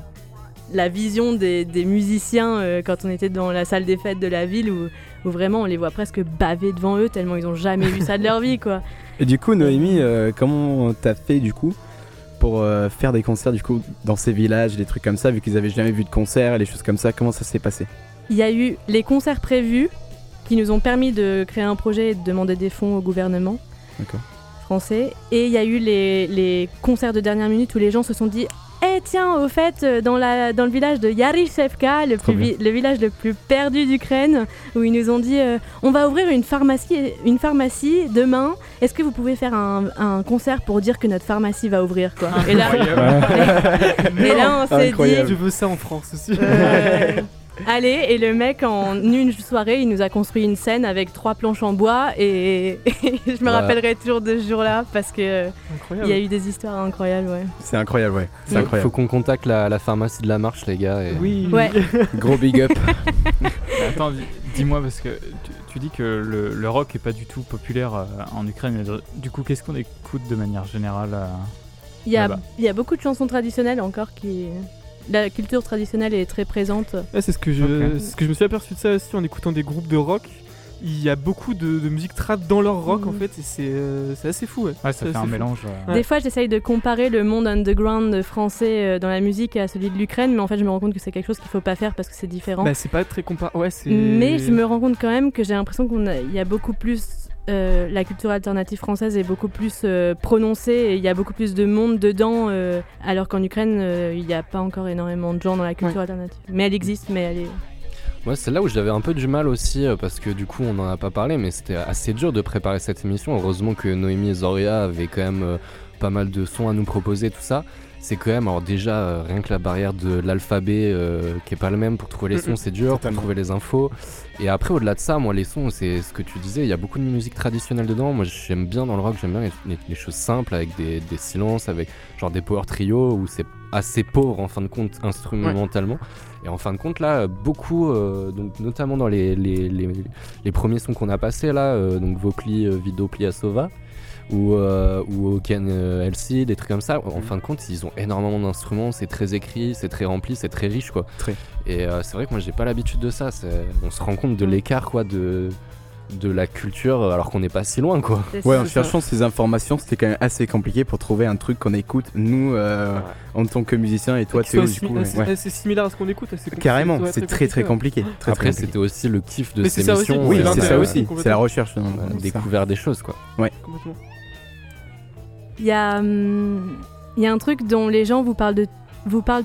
Speaker 7: la vision des, des musiciens euh, quand on était dans la salle des fêtes de la ville où, où vraiment on les voit presque baver devant eux tellement ils ont jamais vu ça de leur vie quoi. [LAUGHS]
Speaker 6: Et du coup, Noémie, euh, comment t'as fait du coup pour euh, faire des concerts du coup dans ces villages, des trucs comme ça, vu qu'ils avaient jamais vu de concert, les choses comme ça, comment ça s'est passé?
Speaker 7: Il y a eu les concerts prévus qui nous ont permis de créer un projet et de demander des fonds au gouvernement
Speaker 6: D'accord.
Speaker 7: Français. Et il y a eu les, les concerts de dernière minute où les gens se sont dit Eh tiens, au fait, euh, dans, la, dans le village de Yarishevka, le,
Speaker 6: Trop
Speaker 7: plus vi- le village le plus perdu d'Ukraine, où ils nous ont dit euh, On va ouvrir une pharmacie, une pharmacie demain. Est-ce que vous pouvez faire un, un concert pour dire que notre pharmacie va ouvrir quoi [LAUGHS] Et là, [LAUGHS] et là, on s'est dit
Speaker 10: Je veux ça en France aussi.
Speaker 7: euh, [LAUGHS] Allez, et le mec en une soirée, il nous a construit une scène avec trois planches en bois et, et je me
Speaker 4: Voilà.
Speaker 7: rappellerai toujours de ce jour-là parce que il y a eu des histoires incroyables, ouais.
Speaker 6: C'est incroyable, ouais. C'est
Speaker 4: Faut-
Speaker 6: incroyable.
Speaker 4: Faut qu'on contacte la, la pharmacie de la marche, les gars. Et...
Speaker 10: Oui.
Speaker 7: Ouais. [LAUGHS]
Speaker 6: Gros big up. [LAUGHS]
Speaker 2: Attends, dis- dis-moi, parce que tu, tu dis que le, le rock est pas du tout populaire euh, en Ukraine, mais du coup, qu'est-ce qu'on écoute de manière générale euh,
Speaker 7: Il y, a,
Speaker 2: là-bas?
Speaker 7: il y a beaucoup de chansons traditionnelles encore qui. La culture traditionnelle est très présente.
Speaker 10: C'est ce que je, ce que je me suis aperçu de ça aussi en écoutant des groupes de rock. Il y a beaucoup de, de musique trad dans leur rock
Speaker 7: Mhm.
Speaker 10: en fait et c'est euh, c'est assez fou. Ouais,
Speaker 2: Ouais, ça fait un
Speaker 10: fou.
Speaker 2: mélange. euh,
Speaker 10: Ouais.
Speaker 7: Des fois, j'essaye de comparer le monde underground français euh, dans la musique à celui de l'Ukraine, mais en fait, je me rends compte que c'est quelque chose qu'il faut pas faire parce que c'est différent.
Speaker 10: Bah, c'est pas très comparé. Ouais, c'est.
Speaker 7: Mais je me rends compte quand même que j'ai l'impression qu'il y a beaucoup plus. Euh, la culture alternative française est beaucoup plus euh, prononcée et il y a beaucoup plus de monde dedans, euh, alors qu'en Ukraine, euh, il n'y a pas encore énormément de gens dans la culture alternative. Mais elle existe, mais elle est.
Speaker 4: Moi, c'est là où j'avais un peu du mal aussi, parce que du coup, on n'en a pas parlé, mais c'était assez dur de préparer cette émission. Heureusement que Noémie et Zoria avaient quand même euh, pas mal de sons à nous proposer, tout ça. C'est quand même, alors déjà, euh, rien que la barrière de l'alphabet euh, qui est pas le même pour trouver les sons, c'est dur, pour trouver les infos. Et après, au-delà de ça, moi, les sons, c'est ce que tu disais, il y a beaucoup de musique traditionnelle dedans. Moi, j'aime bien dans le rock, j'aime bien les, les- les choses simples, avec des, des silences, avec genre des power trio où c'est assez pauvre en fin de compte instrumentalement. Et en fin de compte, là, beaucoup, euh, donc notamment dans les, les, premiers sons qu'on a passés là, donc Vokli, euh, Vido, Pliasova, ou, euh, ou Ken euh, LC, des trucs comme ça. En fin de compte, ils ont énormément d'instruments, c'est très écrit, c'est très rempli, c'est très riche quoi.
Speaker 6: Très.
Speaker 4: Et euh, c'est vrai que moi j'ai pas l'habitude de ça. c'est- On se rend compte de l'écart quoi de de la culture alors qu'on n'est pas si loin quoi.
Speaker 6: Ouais, en cherchant ces informations, c'était quand même assez compliqué pour trouver un truc qu'on écoute, nous, euh, en tant que musiciens, et toi, Théo, du coup. ouais.
Speaker 10: assez similaire à ce qu'on écoute.
Speaker 6: Carrément, c'est très très compliqué. Très,
Speaker 4: Après c'était aussi le kiff de
Speaker 10: Mais
Speaker 4: ces
Speaker 10: c'est ça aussi,
Speaker 4: missions.
Speaker 6: Oui,
Speaker 10: c'est
Speaker 6: c'est ça aussi, c'est la recherche.
Speaker 4: On a découvert des choses quoi.
Speaker 6: Ouais.
Speaker 10: Complètement.
Speaker 7: Il y a, hum, il y a un truc dont les gens vous parlent,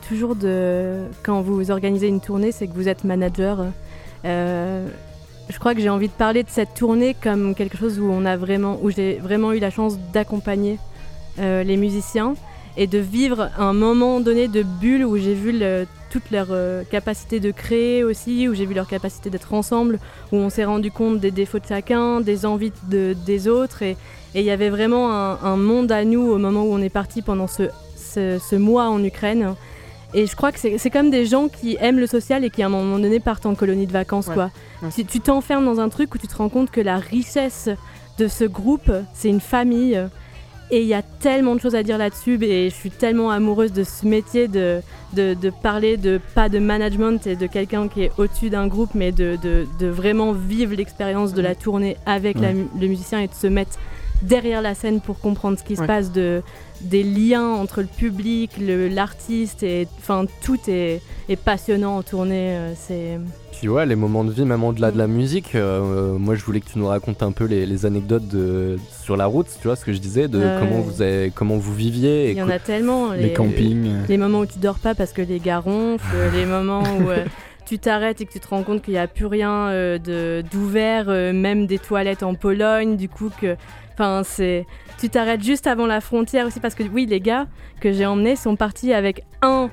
Speaker 7: toujours de quand vous organisez une tournée, c'est que vous êtes manager. Euh, je crois que j'ai envie de parler de cette tournée comme quelque chose où on a vraiment, où j'ai vraiment eu la chance d'accompagner euh, les musiciens et de vivre un moment donné de bulle où j'ai vu toute leur euh, capacité de créer aussi, où j'ai vu leur capacité d'être ensemble, où on s'est rendu compte des défauts de chacun, des envies de- des autres et et il y avait vraiment un, un monde à nous au moment où on est parti pendant ce, ce, ce mois en Ukraine. Et je crois que c'est comme des gens qui aiment le social et qui à un moment donné partent en colonie de vacances.
Speaker 10: Ouais.
Speaker 7: quoi.
Speaker 10: Ouais.
Speaker 7: Tu t'enfermes dans un truc où tu te rends compte que la richesse de ce groupe, c'est une famille. Et il y a tellement de choses à dire là-dessus. Et je suis tellement amoureuse de ce métier de, de, de parler de pas de management et de quelqu'un qui est au-dessus d'un groupe, mais de, de, vraiment vivre l'expérience de la tournée avec
Speaker 6: Ouais.
Speaker 7: le musicien et de se mettre derrière la scène pour comprendre ce qui se passe, de, des liens entre le public, le- l'artiste, et enfin tout est, est passionnant en tournée. euh, C'est
Speaker 4: Puis ouais, les moments de vie, même au-delà de la musique, euh, moi je voulais que tu nous racontes un peu les, les anecdotes de, sur la route, tu vois ce que je disais, de comment, vous avez, comment vous viviez.
Speaker 7: il y en a tellement.
Speaker 6: Les campings. euh,
Speaker 7: les moments où tu dors pas parce que les gars ronflent, [LAUGHS] les moments où euh, tu t'arrêtes et que tu te rends compte qu'il n'y a plus rien euh, de d'ouvert, euh, même des toilettes en Pologne, du coup que, enfin c'est, tu t'arrêtes juste avant la frontière aussi parce que oui les gars que j'ai emmenés sont partis avec un,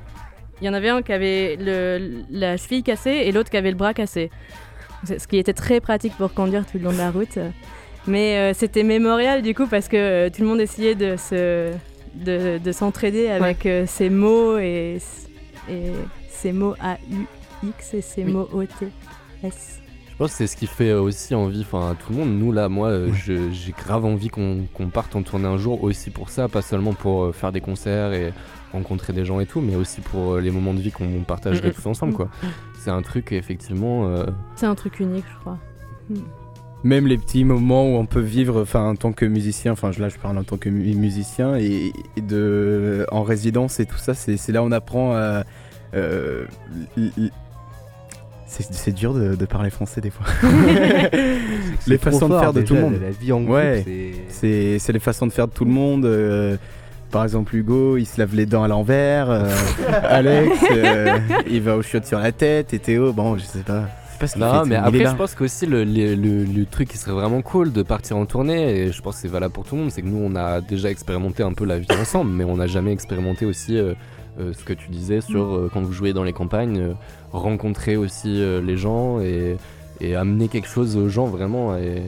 Speaker 7: il y en avait un qui avait le, la cheville cassée et l'autre qui avait le bras cassé, ce qui était très pratique pour conduire tout le long de la route. Mais euh, c'était mémorial du coup parce que euh, tout le monde essayait de se de, de s'entraider avec euh, ces mots et, et ces mots A-U-X et ces
Speaker 10: Oui.
Speaker 7: mots O-T-S.
Speaker 4: Je pense que c'est ce qui fait aussi envie enfin, à tout le monde. Nous, là, moi, euh, j'ai grave envie qu'on qu'on parte en tournée un jour aussi pour ça, pas seulement pour euh, faire des concerts et rencontrer des gens et tout, mais aussi pour euh, les moments de vie qu'on partagerait tous ensemble, quoi. C'est un truc, effectivement. euh,
Speaker 7: C'est un truc unique, je crois.
Speaker 6: Même les petits moments où on peut vivre, enfin en tant que musicien, enfin là je parle en tant que mu- musicien et, et de en résidence et tout ça, c'est là où on apprend à. euh, c'est c'est dur de, de parler français des fois. [LAUGHS] [LAUGHS] les façons de faire de tout le monde.
Speaker 9: La vie en groupe,
Speaker 6: Ouais.
Speaker 9: c'est.
Speaker 6: C'est c'est les façons de faire de tout le monde. euh, par exemple, Hugo, il se lave les dents à l'envers. euh, [LAUGHS] Alex, euh, il va au chiottes sur la tête. Et Théo, bon, je sais pas. Je sais pas ce qu'il
Speaker 4: Non,
Speaker 6: fait,
Speaker 4: mais après, je pense qu'aussi le, le, le- le truc qui serait vraiment cool de partir en tournée, et je pense que c'est valable pour tout le monde, c'est que nous, on a déjà expérimenté un peu la vie ensemble, mais on n'a jamais expérimenté aussi ce que tu disais sur euh, quand vous jouez dans les campagnes, euh, rencontrer aussi euh, les gens et, et amener quelque chose aux gens vraiment. Et...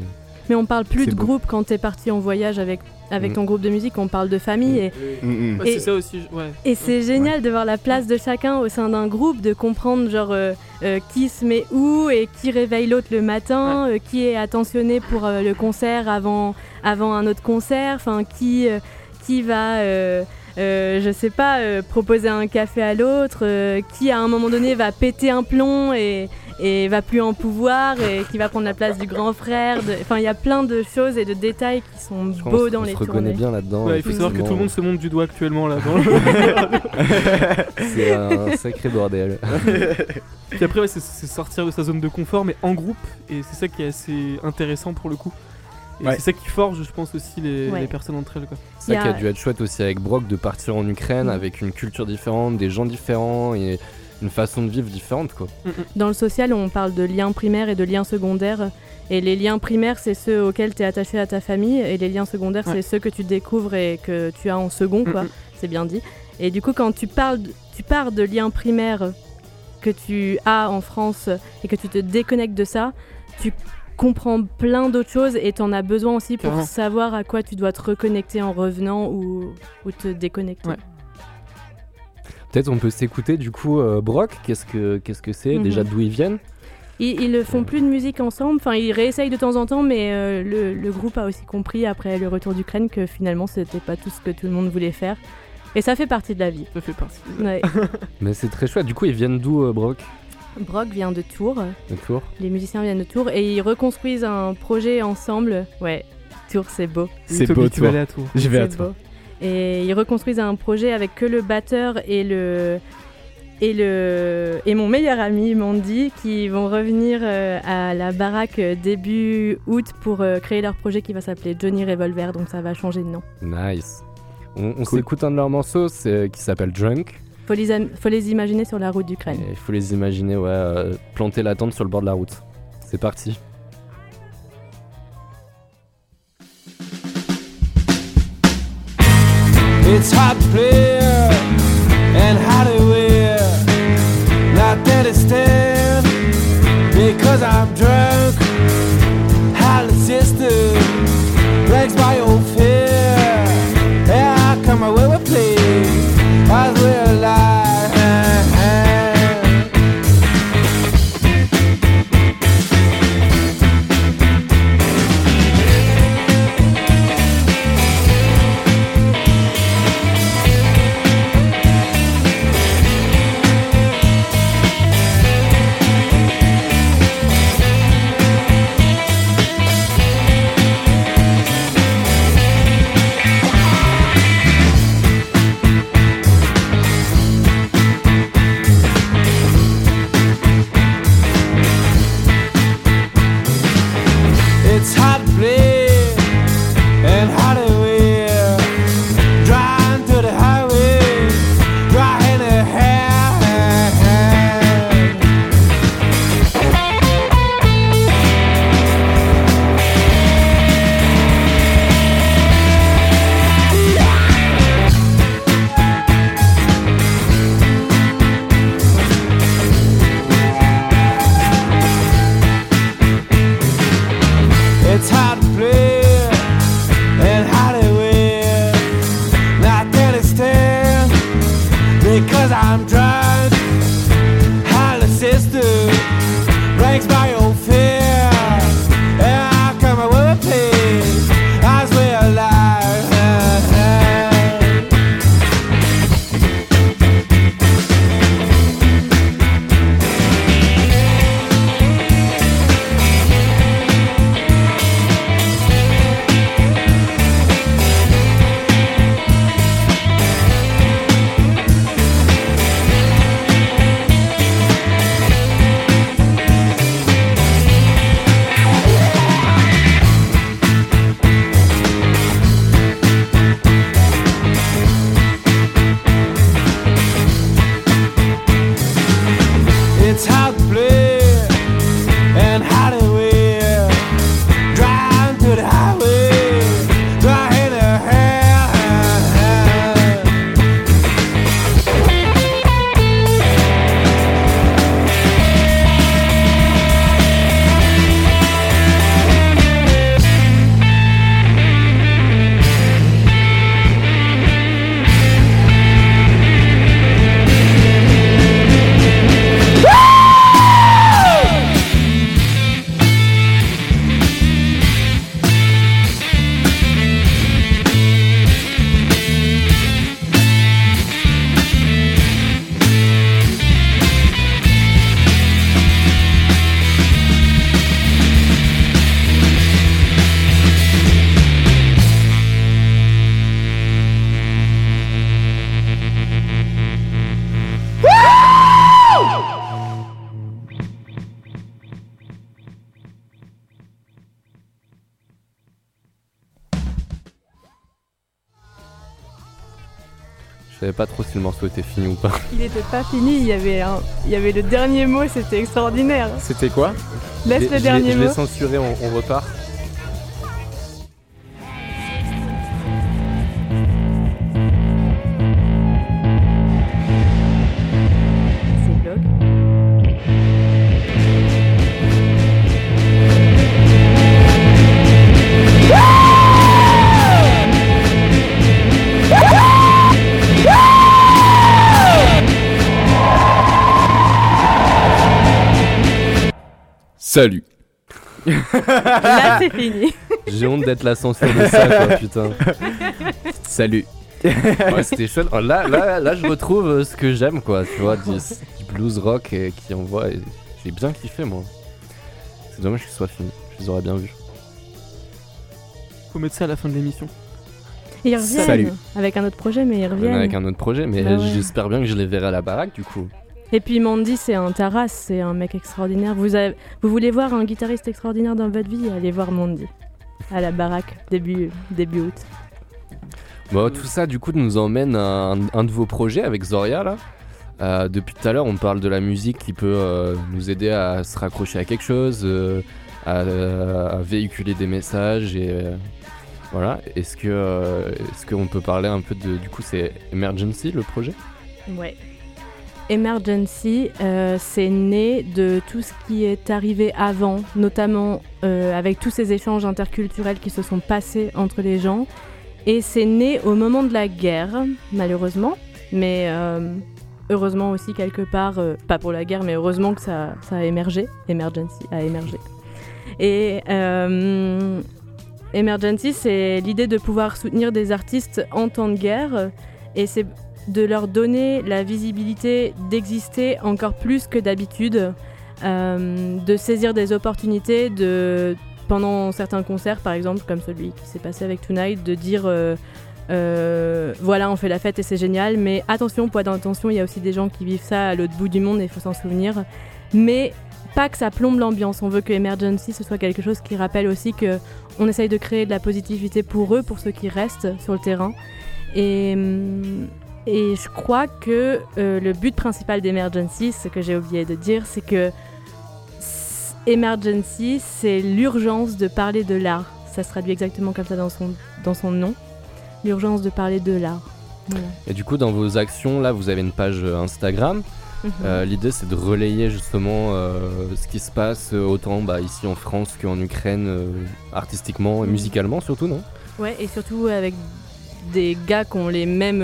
Speaker 7: Mais on parle plus de
Speaker 6: beau.
Speaker 7: groupe quand t'es parti en voyage avec, avec
Speaker 4: Mm.
Speaker 7: ton groupe de musique, on parle de famille. Et,
Speaker 6: Mm, mm.
Speaker 10: Ouais, aussi, ouais.
Speaker 7: Et c'est génial de voir la place de chacun au sein d'un groupe, de comprendre genre euh, euh, qui se met où et qui réveille l'autre le matin, euh, qui est attentionné pour euh, le concert avant, avant un autre concert, enfin qui, euh, qui va, euh, je sais pas, euh, proposer un café à l'autre, euh, qui à un moment donné va péter un plomb et, et va plus en pouvoir et qui va prendre la place du grand frère. de- Enfin, il y a plein de choses et de détails qui sont beaux dans
Speaker 4: se
Speaker 7: les
Speaker 4: reconnaît
Speaker 7: tournées.
Speaker 4: bien là-dedans.
Speaker 10: Ouais, il faut savoir que tout le monde se monte du doigt actuellement là. Dans le- [LAUGHS]
Speaker 4: C'est un sacré bordel.
Speaker 10: Puis après, ouais, c'est- c'est sortir de sa zone de confort, mais en groupe, et c'est ça qui est assez intéressant pour le coup. Et
Speaker 6: Ouais.
Speaker 10: c'est ça qui forge, je pense, aussi les,
Speaker 7: Ouais.
Speaker 10: les personnes entre elles.
Speaker 4: C'est ça qui
Speaker 7: a-
Speaker 4: dû être chouette aussi avec Brock de partir en Ukraine
Speaker 7: Mm.
Speaker 4: avec une culture différente, des gens différents et, une façon de vivre différente, quoi.
Speaker 7: Dans le social, on parle de liens primaires et de liens secondaires. Et les liens primaires, c'est ceux auxquels tu es attaché à ta famille. Et les liens secondaires,
Speaker 10: Ouais.
Speaker 7: c'est ceux que tu découvres et que tu as en second, quoi. C'est bien dit. Et du coup, quand tu, parles, de- tu pars de liens primaires que tu as en France et que tu te déconnectes de ça, tu comprends plein d'autres choses et tu en as besoin aussi pour savoir à quoi tu dois te reconnecter en revenant ou, ou te déconnecter.
Speaker 10: Ouais.
Speaker 4: Peut-être on peut s'écouter du coup euh, Brock, qu'est-ce que qu'est-ce que c'est
Speaker 7: Mhm.
Speaker 4: Déjà d'où ils viennent?
Speaker 7: Ils, ils ne font plus de musique ensemble, enfin ils réessayent de temps en temps, mais euh, le, le groupe a aussi compris après le retour d'Ukraine que finalement c'était pas tout ce que tout le monde voulait faire. Et ça fait partie de la vie.
Speaker 10: Ça fait partie.
Speaker 7: Ouais. [LAUGHS]
Speaker 4: Mais c'est très chouette. Du coup, ils viennent d'où euh, Brock?
Speaker 7: Brock vient de Tours,
Speaker 4: De Tours
Speaker 7: les musiciens viennent de Tours et ils reconstruisent un projet ensemble. Ouais, Tours c'est beau.
Speaker 6: C'est beau,
Speaker 10: tu vas
Speaker 6: toi.
Speaker 10: aller à Tours.
Speaker 6: Je vais à
Speaker 7: beau. Et ils reconstruisent un projet avec que le batteur et le et le et mon meilleur ami Mandy qui vont revenir euh, à la baraque euh, début août pour euh, créer leur projet qui va s'appeler Johnny Revolver donc ça va changer de nom.
Speaker 4: Nice. On, on
Speaker 6: Cool.
Speaker 4: s'écoute un de leurs morceaux c'est- qui s'appelle Drunk.
Speaker 7: Faut les am- faut les imaginer sur la route d'Ukraine.
Speaker 4: Il faut les imaginer, ouais, euh, planter la tente sur le bord de la route. C'est parti.
Speaker 12: It's hard to play and how to wear. Not that stand because I'm drunk. How the system breaks my old
Speaker 7: Il était pas fini, il y avait, un- il y avait le dernier mot, c'était extraordinaire.
Speaker 6: C'était quoi?
Speaker 7: Laisse
Speaker 4: Je l'ai-
Speaker 7: le
Speaker 4: je
Speaker 7: dernier
Speaker 4: Je l'ai
Speaker 7: mot.
Speaker 4: censuré, on, on repart. Salut
Speaker 7: Là, c'est fini.
Speaker 4: J'ai honte d'être la censure de ça, quoi, putain.
Speaker 6: Salut.
Speaker 4: Ouais, c'était chouette. Oh, Là, là, là, je retrouve euh, ce que j'aime, quoi. Tu vois, du, du blues rock et qui envoie. et J'ai bien kiffé, moi. C'est dommage que ce soit fini. Je les aurais bien vus.
Speaker 10: Faut mettre ça à la fin de l'émission.
Speaker 7: Ils reviennent
Speaker 6: Salut.
Speaker 7: avec un autre projet, mais ils reviennent.
Speaker 4: avec un autre projet, mais
Speaker 7: Bah ouais.
Speaker 4: j'espère bien que je les verrai à la baraque, du coup.
Speaker 7: Et puis Mandy, c'est un Taras, c'est un mec extraordinaire. Vous, avez- vous voulez voir un guitariste extraordinaire dans votre vie Allez voir Mandy. À la baraque, début, début août.
Speaker 4: Bon, tout ça, du coup, nous emmène à un, un de vos projets avec Zoria, là. Euh, depuis tout à l'heure, on parle de la musique qui peut euh, nous aider à se raccrocher à quelque chose, euh, à, à véhiculer des messages et voilà. Est-ce que est-ce qu'on peut parler un peu de du coup c'est Emergency le projet?
Speaker 7: Ouais. Emergency, euh, c'est né de tout ce qui est arrivé avant, notamment euh, avec tous ces échanges interculturels qui se sont passés entre les gens. Et c'est né au moment de la guerre, malheureusement, mais euh, heureusement aussi quelque part, pas pour la guerre, mais heureusement que ça, ça a émergé. Emergency a émergé. Et Emergency, c'est l'idée de pouvoir soutenir des artistes en temps de guerre. Et c'est de leur donner la visibilité d'exister encore plus que d'habitude, euh, de saisir des opportunités, de pendant certains concerts, par exemple, comme celui qui s'est passé avec Tonight, de dire euh, euh, voilà, on fait la fête et c'est génial, mais attention, point d'attention, il y a aussi des gens qui vivent ça à l'autre bout du monde et il faut s'en souvenir. Mais pas que ça plombe l'ambiance. On veut que Emergency ce soit quelque chose qui rappelle aussi que on essaye de créer de la positivité pour eux, pour ceux qui restent sur le terrain. Et, hum, et je crois que euh, le but principal d'Emergency, ce que j'ai oublié de dire, c'est que Emergency, c'est l'urgence de parler de l'art. Ça se traduit exactement comme ça dans son, dans son nom. L'urgence de parler de l'art. Voilà.
Speaker 4: Et du coup dans vos actions là vous avez une page euh, Instagram.
Speaker 7: Mhm.
Speaker 4: Euh, L'idée c'est de relayer justement euh, ce qui se passe autant bah, ici en France qu'en Ukraine euh, artistiquement et
Speaker 7: Mhm.
Speaker 4: musicalement surtout non?
Speaker 7: Ouais, et surtout avec des gars qui ont les mêmes,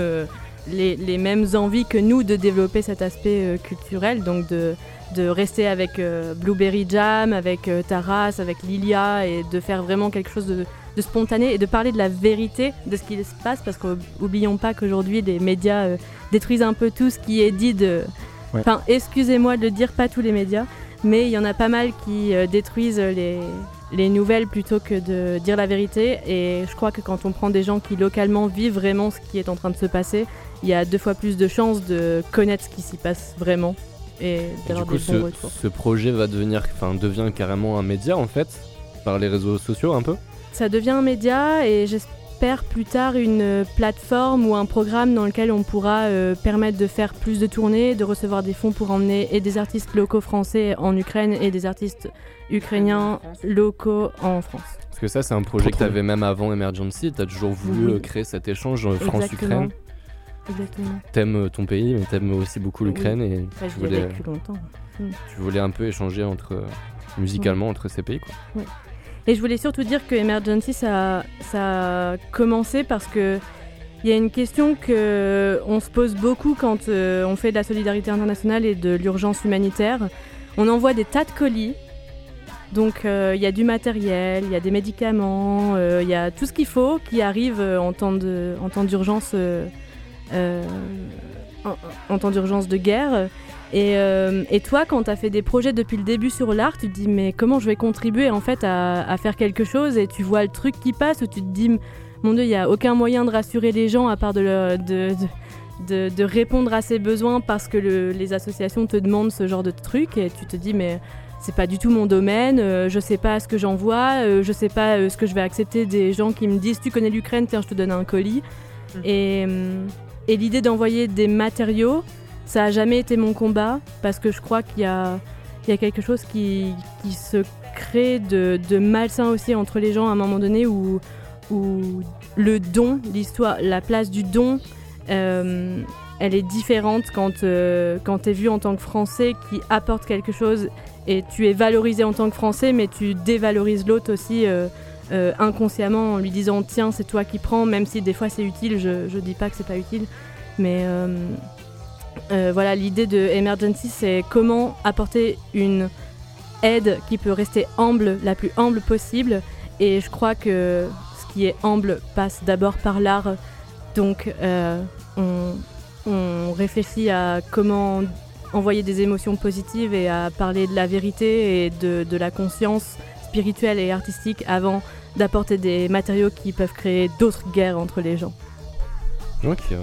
Speaker 7: les, les mêmes envies que nous de développer cet aspect euh, culturel, donc de, de rester avec euh, Blueberry Jam, avec euh, Taras, avec Lilia, et de faire vraiment quelque chose de, de spontané et de parler de la vérité de ce qui se passe, parce qu'oublions pas qu'aujourd'hui les médias détruisent un peu tout ce qui est dit de...
Speaker 6: Ouais.
Speaker 7: Enfin, excusez-moi de le dire, pas tous les médias, mais il y en a pas mal qui détruisent les, les nouvelles plutôt que de dire la vérité. Et je crois que quand on prend des gens qui localement vivent vraiment ce qui est en train de se passer, il y a deux fois plus de chances de connaître ce qui s'y passe vraiment et
Speaker 4: Et du coup, ce, ce projet va devenir, enfin, devient carrément un média en fait, par les réseaux sociaux un peu?
Speaker 7: Ça devient un média et j'espère plus tard une plateforme ou un programme dans lequel on pourra euh, permettre de faire plus de tournées, de recevoir des fonds pour emmener et des artistes locaux français en Ukraine et des artistes ukrainiens locaux en France.
Speaker 4: Parce que ça, c'est un projet que tu avais même avant Emergency. Tu as toujours voulu
Speaker 7: Oui.
Speaker 4: euh, créer cet échange euh,
Speaker 7: Exactement.
Speaker 4: France-Ukraine.
Speaker 7: Exactement.
Speaker 4: T'aimes euh, ton pays, mais t'aimes aussi beaucoup
Speaker 7: Oui.
Speaker 4: l'Ukraine et
Speaker 7: Enfin,
Speaker 4: tu voulais,
Speaker 7: vécu longtemps.
Speaker 4: tu voulais un peu échanger entre, euh, musicalement entre ces pays. Quoi.
Speaker 7: Et je voulais surtout dire que Emergency, ça, ça a commencé parce que il y a une question que on se pose beaucoup quand euh, on fait de la solidarité internationale et de l'urgence humanitaire. On envoie des tas de colis. Donc euh, il y a du matériel, il y a des médicaments, euh, il y a tout ce qu'il faut qui arrive euh, en temps d'urgence euh, euh, en, en temps d'urgence de guerre. Et, euh, et toi, quand tu as fait des projets depuis le début sur l'art, tu te dis mais comment je vais contribuer en fait à, à faire quelque chose Et tu vois le truc qui passe où tu te dis mon Dieu, il n'y a aucun moyen de rassurer les gens à part de, leur- de, de, de- de répondre à ces besoins parce que le- les associations te demandent ce genre de truc et tu te dis mais c'est pas du tout mon domaine, euh, je sais pas ce que j'envoie, euh, je sais pas euh, ce que je vais accepter des gens qui me disent tu connais l'Ukraine, tiens je te donne un colis. Et, hum, et l'idée d'envoyer des matériaux, ça a jamais été mon combat parce que je crois qu'il y a, quelque chose qui, se crée de, malsain aussi entre les gens à un moment donné où, le don, l'histoire, la place du don, euh, elle est différente quand, euh, tu es vu en tant que Français qui apporte quelque chose et tu es valorisé en tant que Français, mais tu dévalorises l'autre aussi euh, euh, inconsciemment en lui disant tiens, c'est toi qui prends, même si des fois c'est utile, je, dis pas que c'est pas utile. Mais euh, voilà, l'idée de Emergency, c'est comment apporter une aide qui peut rester humble, la plus humble possible. Et je crois que ce qui est humble passe d'abord par l'art. Donc euh, on, réfléchit à comment envoyer des émotions positives et à parler de la vérité et de, la conscience spirituelle et artistique avant d'apporter des matériaux qui peuvent créer d'autres guerres entre les gens.
Speaker 4: Ok.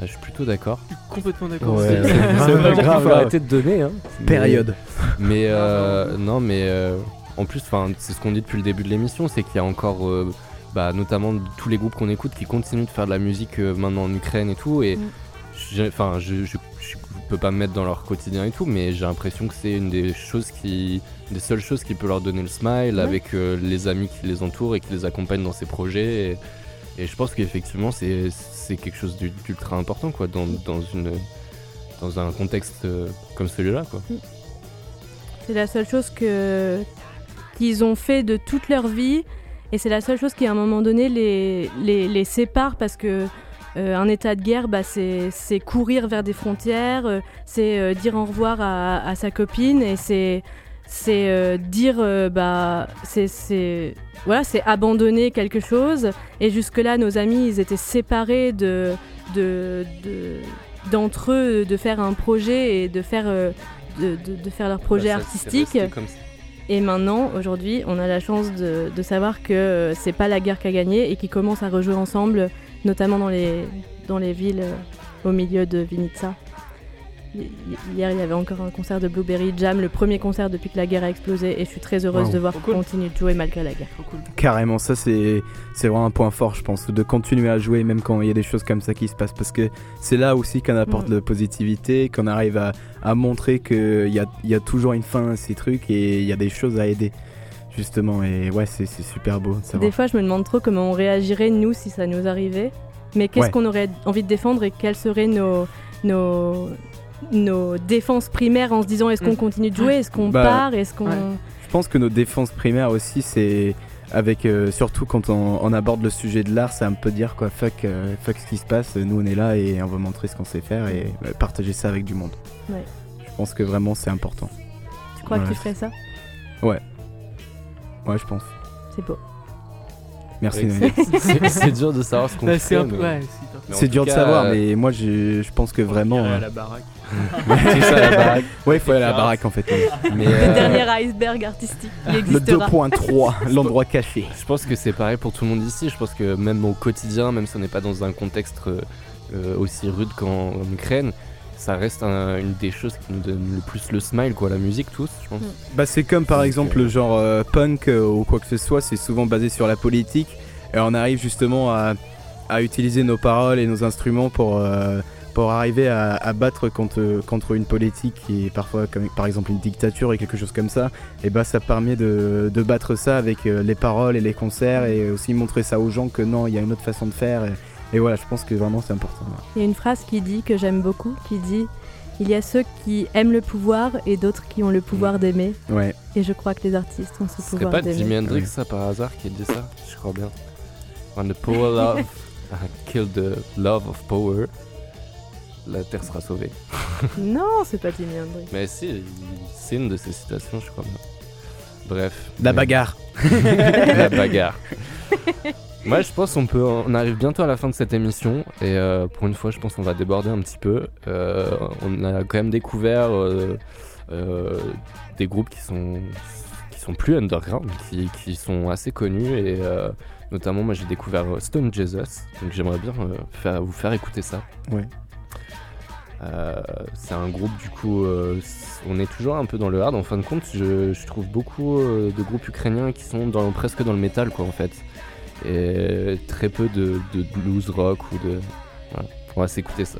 Speaker 4: Ah, Je suis plutôt d'accord.
Speaker 10: Complètement d'accord.
Speaker 6: Ouais,
Speaker 10: C'est-
Speaker 6: ouais.
Speaker 4: Ça veut pas dire qu'il
Speaker 6: Grave,
Speaker 4: faut
Speaker 6: grave.
Speaker 4: arrêter de donner. Hein.
Speaker 6: Période.
Speaker 4: Mais euh, non, mais euh, en plus, c'est ce qu'on dit depuis le début de l'émission, c'est qu'il y a encore, euh, bah, notamment tous les groupes qu'on écoute qui continuent de faire de la musique euh, maintenant en Ukraine et tout. Et
Speaker 7: Mm.
Speaker 4: enfin, je, je, je peux pas me mettre dans leur quotidien et tout, mais j'ai l'impression que c'est une des choses qui, des seules choses qui peut leur donner le smile
Speaker 7: Ouais.
Speaker 4: avec euh, les amis qui les entourent et qui les accompagnent dans ces projets. Et, et je pense qu'effectivement, c'est c'est quelque chose d'ul- d'ultra important, quoi, dans, dans une dans un contexte euh, comme celui-là, quoi.
Speaker 7: C'est la seule chose que qu'ils ont fait de toute leur vie et c'est la seule chose qui à un moment donné les, les, les sépare parce que euh, un état de guerre bah, c'est c'est courir vers des frontières, euh, c'est euh, dire au revoir à, à sa copine et c'est c'est euh, dire euh, bah c'est voilà c'est abandonner quelque chose. Et jusque là nos amis ils étaient séparés de de de- d'entre eux de faire un projet et de faire euh, de, de- de faire leur projet
Speaker 4: Bah, ça,
Speaker 7: artistique. et maintenant, aujourd'hui, on a la chance de, savoir que c'est pas la guerre qui a gagné et qu'ils commencent à rejouer ensemble, notamment dans les, dans les villes au milieu de Vinitsa. Hi- Hier, il y avait encore un concert de Blueberry Jam, le premier concert depuis que la guerre a explosé, et je suis très heureuse
Speaker 6: Wow.
Speaker 7: de voir
Speaker 10: cool.
Speaker 7: continuent de jouer malgré la guerre.
Speaker 6: Carrément, ça c'est c'est vraiment un point fort, je pense, de continuer à jouer même quand il y a des choses comme ça qui se passent, parce que c'est là aussi qu'on apporte
Speaker 7: Mm.
Speaker 6: de positivité, qu'on arrive à, à montrer qu'il y a, il y a toujours une fin à ces trucs et il y a des choses à aider, justement. Et ouais, c'est c'est super beau de savoir.
Speaker 7: Des fois, je me demande trop comment on réagirait, nous, si ça nous arrivait. Mais qu'est-ce
Speaker 6: Ouais.
Speaker 7: qu'on aurait envie de défendre et quelles seraient nos, nos, nos défenses primaires en se disant est-ce qu'on
Speaker 10: Mm.
Speaker 7: continue de jouer, est-ce qu'on
Speaker 6: Bah,
Speaker 7: part, est-ce qu'on...
Speaker 10: ouais.
Speaker 6: Je pense que nos défenses primaires aussi, c'est avec euh, surtout quand on, on aborde le sujet de l'art, c'est un peu dire quoi, fuck, euh, fuck ce qui se passe. Nous on est là et on va montrer ce qu'on sait faire et euh, partager ça avec du monde.
Speaker 7: Ouais.
Speaker 6: Je pense que vraiment c'est important.
Speaker 7: Tu crois que
Speaker 6: Ouais.
Speaker 7: tu ferais ça?
Speaker 6: Ouais, je pense.
Speaker 7: C'est beau.
Speaker 6: Merci.
Speaker 4: Ouais, c'est- [LAUGHS] dur de savoir ce qu'on fait.
Speaker 10: c'est Ouais,
Speaker 6: dur de savoir,
Speaker 4: euh,
Speaker 6: mais moi je, je pense que vraiment.
Speaker 2: Irait à la baraque.
Speaker 4: Ça la baraque. [LAUGHS]
Speaker 6: Ouais, il faut aller à la baraque en fait. [LAUGHS]
Speaker 4: Mais,
Speaker 7: Le
Speaker 4: euh,
Speaker 7: dernier iceberg artistique qui
Speaker 6: Le
Speaker 7: existera.
Speaker 6: 2.3, l'endroit caché.
Speaker 4: Je pense que c'est pareil pour tout le monde ici. Je pense que même au quotidien, même si on n'est pas dans un contexte euh, euh, aussi rude qu'en en Ukraine, ça reste un- une des choses qui nous donne le plus le smile, quoi, la musique, tous, je pense.
Speaker 6: Bah c'est comme par exemple
Speaker 4: euh,
Speaker 6: le genre euh, punk euh, ou quoi que ce soit, c'est souvent basé sur la politique et on arrive justement à, à utiliser nos paroles et nos instruments pour, euh, pour arriver à, à battre contre, contre une politique qui est parfois comme par exemple une dictature et quelque chose comme ça. Et bah ça permet de, de battre ça avec euh, les paroles et les concerts et aussi montrer ça aux gens que non, il y a une autre façon de faire. Et, et voilà, je pense que vraiment c'est important.
Speaker 7: Il y a une phrase qui dit, que j'aime beaucoup, qui dit Il y a ceux qui aiment le pouvoir et d'autres qui ont le pouvoir d'aimer.
Speaker 6: Ouais.
Speaker 7: Et je crois que les artistes ont ce
Speaker 4: Ce
Speaker 7: pouvoir
Speaker 4: pas Jimi
Speaker 7: d'aimer.
Speaker 4: Hendrix, ça, par hasard, qui a dit ça? Je crois bien. When the power love [LAUGHS] [LAUGHS] kill the love of power, la Terre sera sauvée. [LAUGHS]
Speaker 7: Non, c'est pas Jimi Hendrix.
Speaker 4: Mais si, c'est une de ces citations, je crois bien. Bref.
Speaker 6: La
Speaker 4: Mais-
Speaker 6: bagarre. [LAUGHS]
Speaker 4: la [LAUGHS] bagarre. Moi, je pense qu'on peut, on arrive bientôt à la fin de cette émission et euh, pour une fois, je pense qu'on va déborder un petit peu. Euh, on a quand même découvert euh, euh, des groupes qui sont qui sont plus underground, qui, qui sont assez connus et euh, notamment, moi, j'ai découvert euh, Stone Jesus, donc j'aimerais bien euh, faire, vous faire écouter ça.
Speaker 6: Ouais.
Speaker 4: Euh, c'est un groupe du coup, euh, on est toujours un peu dans le hard. En fin de compte, je, trouve beaucoup euh, de groupes ukrainiens qui sont presque dans le metal, quoi en fait, et très peu de, blues rock ou de.
Speaker 13: Voilà. On va s'écouter ça.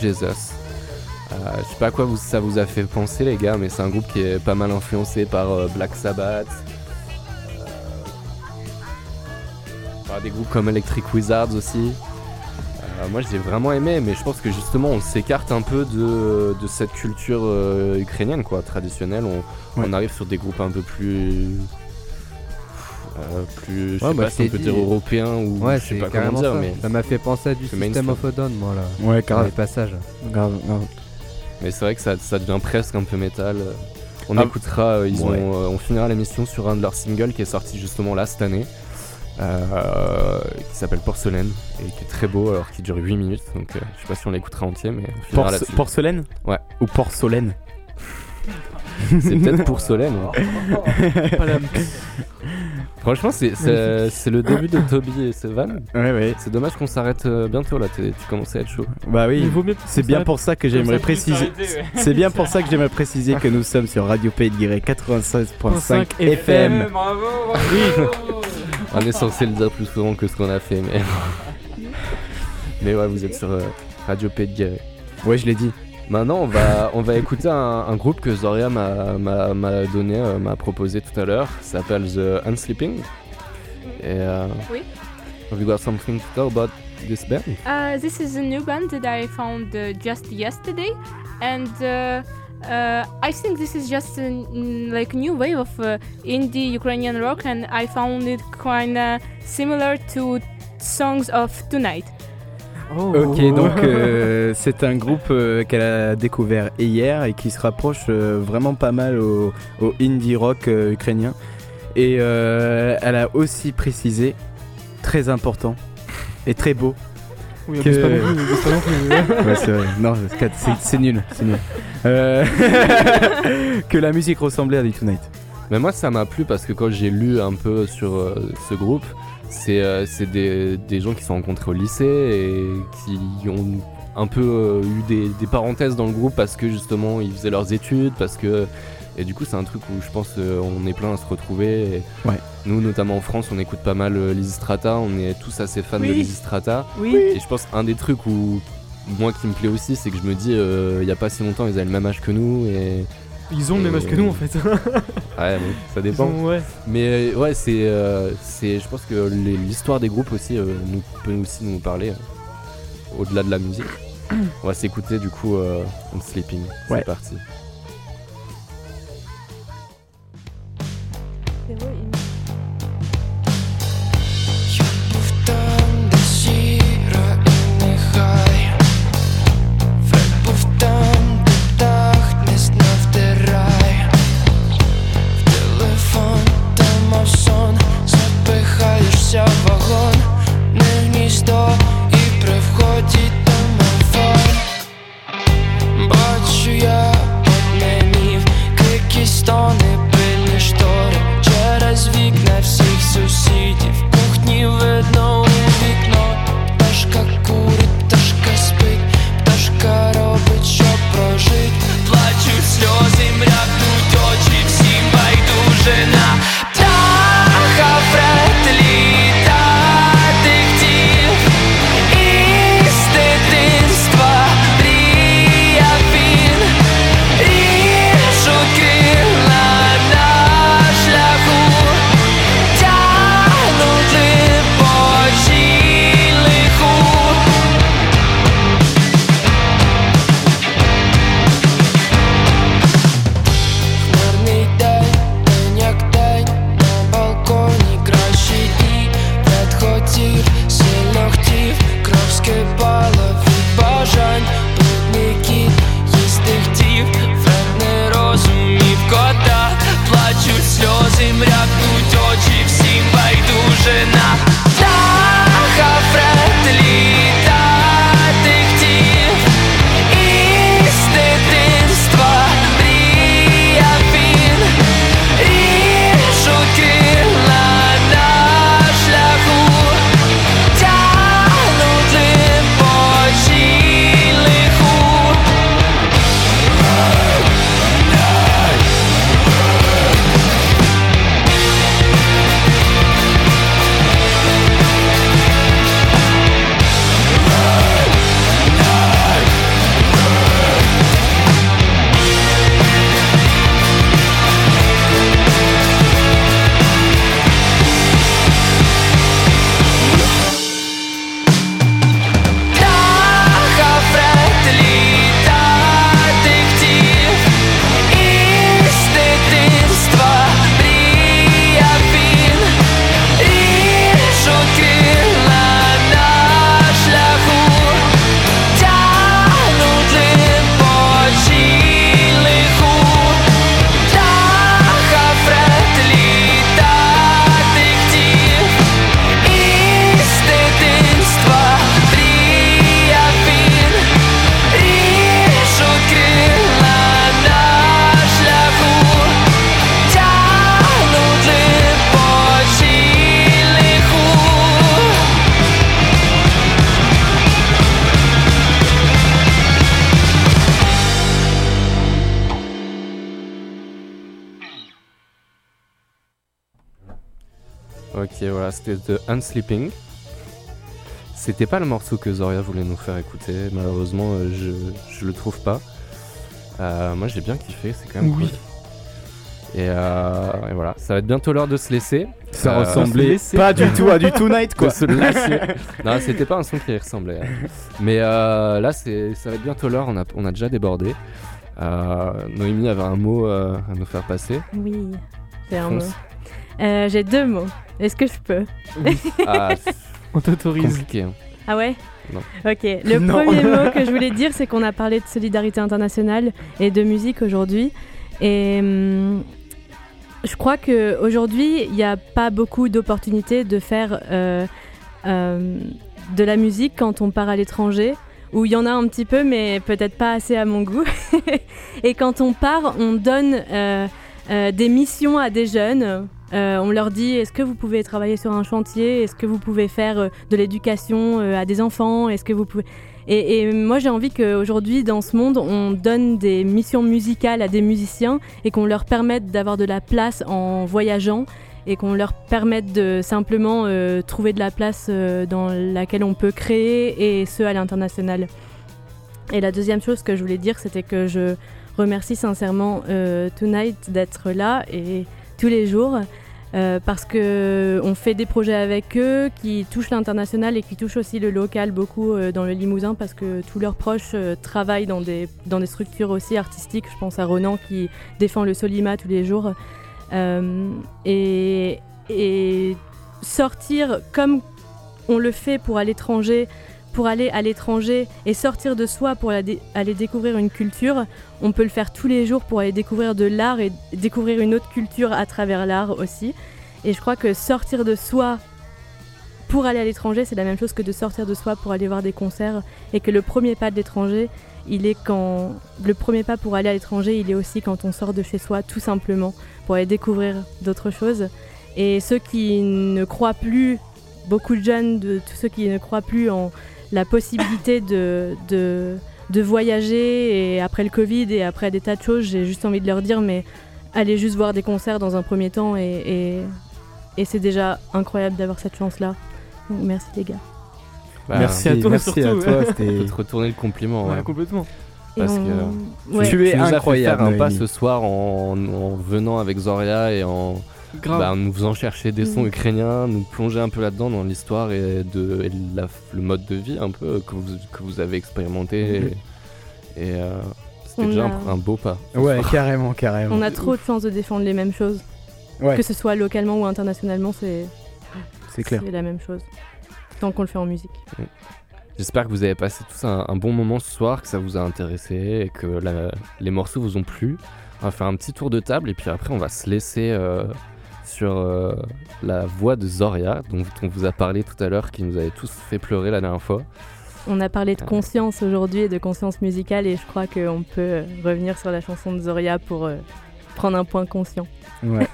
Speaker 13: Jesus. Euh, je sais pas à quoi ça vous a fait penser les gars, mais c'est un groupe qui est pas mal influencé par euh, Black Sabbath, euh, par des groupes comme Electric Wizards aussi. moi j'ai vraiment aimé, mais je pense que justement on s'écarte un peu de, cette culture ukrainienne quoi, traditionnelle. On, arrive sur des groupes un peu plus euh, plus je sais
Speaker 9: bah,
Speaker 13: pas, si
Speaker 9: un
Speaker 13: peu
Speaker 9: dit...
Speaker 13: européen ou
Speaker 9: ouais,
Speaker 13: je sais pas comment dire.
Speaker 9: Ça.
Speaker 13: Mais...
Speaker 9: ça m'a fait penser à du System of a moi là.
Speaker 6: Ouais.
Speaker 9: Les passages.
Speaker 13: Mais c'est vrai que ça, ça, devient presque un peu métal.
Speaker 4: On
Speaker 6: ah.
Speaker 4: écoutera, euh, ils ont, euh, on finira l'émission sur un de leurs singles qui est sorti justement là cette année. Qui s'appelle Porcelaine et qui est très beau alors qui dure 8 minutes donc je sais pas si on l'écoutera entier mais on
Speaker 6: Porcelaine
Speaker 4: Ouais.
Speaker 6: Ou Porcelaine [LAUGHS]
Speaker 4: C'est peut-être
Speaker 10: Porcelaine. [LAUGHS]
Speaker 4: Franchement, c'est le début de Toby et Sevan.
Speaker 6: Ouais, ouais.
Speaker 4: C'est dommage qu'on s'arrête euh, bientôt là, tu commences à être chaud.
Speaker 6: Bah oui,
Speaker 10: Il vaut mieux
Speaker 6: c'est bien pour ça que j'aimerais préciser. C'est bien [LAUGHS] pour ça que j'aimerais préciser que nous sommes sur Radio Pays de Guéret 96.5 FM.
Speaker 14: Bravo,
Speaker 4: On est censé le dire plus souvent que ce qu'on a fait, mais. [LAUGHS] mais ouais, vous êtes sur euh, Radio Pays de Guéret.
Speaker 6: Ouais, je l'ai dit.
Speaker 4: Maintenant, on va, on va écouter un, un groupe que Zoria m'a donné, euh, m'a proposé tout à l'heure. Ça s'appelle The Unsleeping. Et. euh,
Speaker 5: Oui.
Speaker 4: Have you got something to tell about this band?
Speaker 5: Uh, this is a new band that I found uh, just yesterday, and uh, uh, I think this is just a like new wave of uh, indie Ukrainian rock, and I found it kind of similar to songs of Tonight.
Speaker 10: Oh.
Speaker 6: Ok, donc euh, c'est un groupe euh, qu'elle a découvert hier et qui se rapproche euh, vraiment pas mal au, au indie rock euh, ukrainien. Et euh, elle a aussi précisé, très important et très beau.
Speaker 10: Oui,
Speaker 6: que-
Speaker 10: abuse pas non plus, abuse pas non plus.
Speaker 6: Ouais, c'est vrai. Non, c'est- c'est c'est nul, c'est nul. [LAUGHS] Que la musique ressemblait à The Tonight.
Speaker 4: Mais moi, ça m'a plu parce que quand j'ai lu un peu sur euh, ce groupe, c'est euh, c'est des, des gens qui se sont rencontrés au lycée et qui ont un peu euh, eu des, des parenthèses dans le groupe parce que justement ils faisaient leurs études, parce que. Et du coup, c'est un truc où je pense euh, on est plein à se retrouver. Et
Speaker 6: Ouais.
Speaker 4: Nous, notamment en France, on écoute pas mal Lysistrata, on est tous assez fans de. Lysistrata.
Speaker 10: Oui.
Speaker 4: Et je pense un des trucs où moi qui me plaît aussi, c'est que je me dis, euh, il y a pas si longtemps, ils avaient le même âge que nous et.
Speaker 10: Ils ont le même âge que nous en fait. [LAUGHS]
Speaker 4: Ouais, bon, ça
Speaker 10: Ils
Speaker 4: dépend.
Speaker 10: ont- ouais.
Speaker 4: Mais euh, ouais, c'est, euh, c'est, je pense que les- l'histoire des groupes aussi euh, nous, peut aussi nous parler euh, au-delà de la musique. On va s'écouter du coup euh, On Sleeping. C'est
Speaker 6: Ouais.
Speaker 4: parti.
Speaker 15: Там, де сіро і нехай
Speaker 4: C'était The Unsleeping. C'était pas le morceau que Zoria voulait nous faire écouter, malheureusement, euh, je, je le trouve pas. Euh, moi j'ai bien kiffé, c'est quand même
Speaker 10: Oui.
Speaker 4: cool. Et, euh, et voilà, ça va être bientôt l'heure de se laisser.
Speaker 6: Ça
Speaker 4: Euh,
Speaker 6: ressemblait
Speaker 10: laisser.
Speaker 6: pas du tout à du Tonight quoi.
Speaker 4: se lasser. non, c'était pas un son qui y ressemblait. hein. Mais euh, là, c'est, ça va être bientôt l'heure. On a, on a déjà débordé. Euh, Noémie avait un mot euh, à nous faire passer.
Speaker 7: Oui, j'ai un mot. Euh, j'ai deux mots. Est-ce que je peux
Speaker 4: Ah, [LAUGHS]
Speaker 10: On t'autorise.
Speaker 4: compliqué. hein.
Speaker 7: Ah ouais
Speaker 4: Non.
Speaker 7: Ok. Le
Speaker 6: Non.
Speaker 7: premier [LAUGHS] mot que je voulais dire, c'est qu'on a parlé de solidarité internationale et de musique aujourd'hui. Et hum, je crois qu'aujourd'hui, il n'y a pas beaucoup d'opportunités de faire euh, euh, de la musique quand on part à l'étranger. Où il y en a un petit peu, mais peut-être pas assez à mon goût. [LAUGHS] et quand on part, on donne euh, euh, des missions à des jeunes. Euh, on leur dit est-ce que vous pouvez travailler sur un chantier? Est-ce que vous pouvez faire euh, de l'éducation euh, à des enfants? Est-ce que vous pouvez? Et, moi j'ai envie qu'aujourd'hui dans ce monde on donne des missions musicales à des musiciens et qu'on leur permette d'avoir de la place en voyageant et qu'on leur permette de simplement trouver de la place dans laquelle on peut créer et ce à l'international. Et la deuxième chose que je voulais dire c'était que je remercie sincèrement Tonight d'être là et tous les jours euh, parce que on fait des projets avec eux qui touchent l'international et qui touchent aussi le local beaucoup euh, dans le Limousin parce que tous leurs proches euh, travaillent dans des, structures aussi artistiques. Je pense à Ronan qui défend le Solima tous les jours. Euh, et, et sortir comme on le fait pour à l'étranger, pour aller à l'étranger et sortir de soi pour aller, dé- aller découvrir une culture, on peut le faire tous les jours pour aller découvrir de l'art et découvrir une autre culture à travers l'art aussi. Et je crois que sortir de soi pour aller à l'étranger, c'est la même chose que de sortir de soi pour aller voir des concerts. Et que le premier pas de l'étranger, il est quand. Le premier pas pour aller à l'étranger, il est aussi quand on sort de chez soi, tout simplement, pour aller découvrir d'autres choses. Et ceux qui ne croient plus, beaucoup de jeunes, de tous ceux qui ne croient plus en la possibilité de, de, de voyager, et après le Covid et après des tas de choses, j'ai juste envie de leur dire, mais allez juste voir des concerts dans un premier temps, et, et, et c'est déjà incroyable d'avoir cette chance-là. Donc, merci les gars.
Speaker 4: Bah,
Speaker 10: Merci à toi
Speaker 6: merci
Speaker 10: surtout,
Speaker 6: à toi.
Speaker 10: ouais.
Speaker 6: C'était
Speaker 4: Peut te retourner le compliment.
Speaker 10: Ouais,
Speaker 4: ouais.
Speaker 10: complètement.
Speaker 4: Parce
Speaker 7: on-
Speaker 4: que
Speaker 7: ouais.
Speaker 6: Tu es
Speaker 4: nous as fait
Speaker 6: incroyable,
Speaker 4: faire un pas ce soir en, en venant avec Zoria et en. Bah, en nous faisant chercher des sons
Speaker 7: Mhm.
Speaker 4: ukrainiens, nous plonger un peu là-dedans dans l'histoire et, de, et la- le mode de vie un peu que vous, que vous avez expérimenté.
Speaker 6: Mhm.
Speaker 4: Et, et, euh, c'était
Speaker 7: On
Speaker 4: déjà
Speaker 7: a-
Speaker 4: un, un beau pas.
Speaker 6: Ouais, [LAUGHS] carrément, carrément.
Speaker 7: on a trop de chances de défendre les mêmes choses.
Speaker 6: Ouais.
Speaker 7: Que ce soit localement ou internationalement, c'est
Speaker 6: C'est clair.
Speaker 7: c'est la même chose. Tant qu'on le fait en musique.
Speaker 4: J'espère que vous avez passé tous un, un bon moment ce soir, que ça vous a intéressé et que la- les morceaux vous ont plu. On va faire un petit tour de table et puis après on va se laisser euh, sur euh, la voix de Zoria dont on vous a parlé tout à l'heure, qui nous avait tous fait pleurer la dernière fois.
Speaker 7: On a parlé de
Speaker 4: Ouais.
Speaker 7: conscience aujourd'hui et de conscience musicale et je crois qu'on peut euh, revenir sur la chanson de Zoria pour euh, prendre un point conscient.
Speaker 6: Ouais.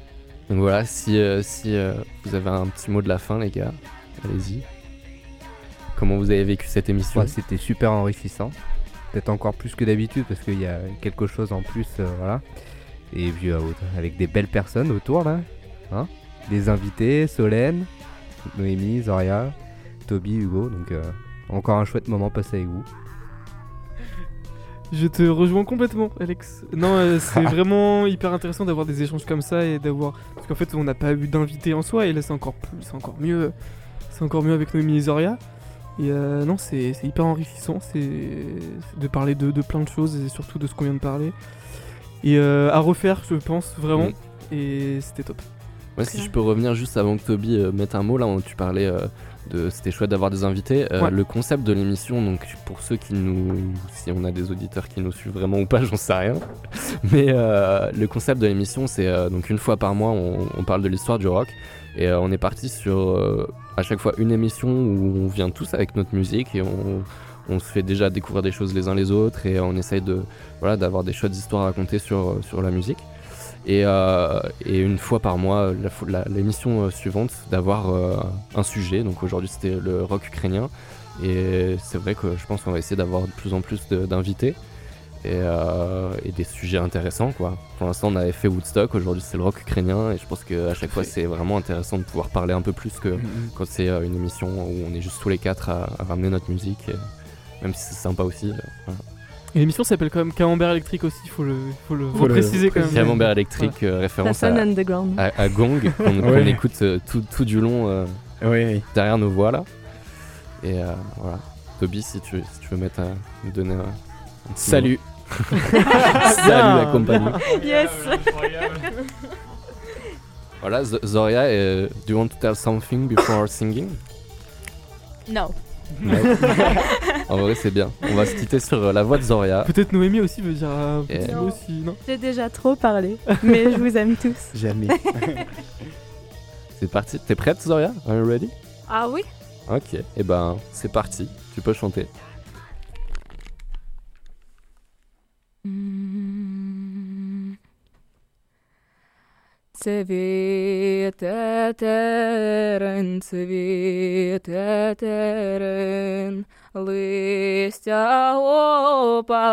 Speaker 6: [LAUGHS]
Speaker 4: Donc voilà, si, euh, si euh, vous avez un petit mot de la fin les gars, allez-y. Comment vous avez vécu cette émission
Speaker 9: Ouais, C'était super enrichissant. Peut-être encore plus que d'habitude parce qu'il y a quelque chose en plus. euh, voilà. Et puis euh, avec des belles personnes autour là. Hein des invités, Solène, Noémie, Zoria, Toby, Hugo. Donc euh, encore un chouette moment passé avec vous.
Speaker 10: Je te rejoins complètement, Alex. Non, euh, c'est [LAUGHS] vraiment hyper intéressant d'avoir des échanges comme ça et d'avoir. Parce qu'en fait, on n'a pas eu d'invité en soi et là, c'est encore plus, c'est encore mieux, c'est encore mieux avec Noémie et Zoria. Et euh, non, c'est c'est hyper enrichissant, c'est de parler de, de plein de choses et surtout de ce qu'on vient de parler. Et euh, à refaire, je pense vraiment.
Speaker 4: Mm.
Speaker 10: Et c'était top.
Speaker 4: Moi, si je peux revenir juste avant que Toby euh, mette un mot, là, où tu parlais euh, de. C'était chouette d'avoir des invités. Euh,
Speaker 10: Ouais.
Speaker 4: Le concept de l'émission, donc pour ceux qui nous. Si on a des auditeurs qui nous suivent vraiment ou pas, [LAUGHS] j'en sais rien. Mais euh, le concept de l'émission, c'est euh, donc une fois par mois, on, on parle de l'histoire du rock. Et euh, on est parti sur euh, à chaque fois une émission où on vient tous avec notre musique et on, on se fait déjà découvrir des choses les uns les autres et on essaye de voilà d'avoir des chouettes histoires à raconter sur, sur la musique. Et, euh, et une fois par mois, l'émission euh, suivante, d'avoir euh, un sujet. Donc aujourd'hui, c'était le rock ukrainien. Et c'est vrai que je pense qu'on va essayer d'avoir de plus en plus d'invités. et, euh, et des sujets intéressants quoi. Pour l'instant on avait fait Woodstock, aujourd'hui c'est le rock ukrainien et je pense qu'à chaque fois c'est vraiment intéressant de pouvoir parler un peu plus que
Speaker 2: Mhm.
Speaker 4: quand c'est euh, une émission où on est juste tous les quatre à, à ramener notre musique, et même si c'est sympa aussi. euh, voilà.
Speaker 10: Et l'émission s'appelle quand même Camembert électrique aussi, il faut le, faut le
Speaker 6: Faut le
Speaker 10: préciser quand même.
Speaker 4: Camembert électrique, euh, référence à, à, à Gong [LAUGHS] qu'on écoute euh, tout, tout du long euh,
Speaker 6: Oui, oui.
Speaker 4: derrière nos voix là. Et euh, voilà. Toby, si tu, si tu veux mettre à, donner un, un petit
Speaker 6: Salut. [LAUGHS]
Speaker 4: Salut la compagnie.
Speaker 7: Yes
Speaker 4: Voilà, Zoria, do you want to tell something before singing? No. En vrai, c'est bien. On va se quitter sur euh, la voix de Zoria.
Speaker 10: Peut-être Noémie aussi veut dire un petit
Speaker 4: Et-
Speaker 10: mot aussi, non?
Speaker 7: J'ai déjà trop parlé, mais je vous aime tous. [LAUGHS]
Speaker 6: Jamais. [LAUGHS]
Speaker 4: C'est parti. T'es prête, Zoria? Are you ready?
Speaker 5: Ah oui
Speaker 4: Ok, et ben c'est parti. Tu peux chanter.
Speaker 5: Цвіте-терен, цвіте-терен, листя опадає,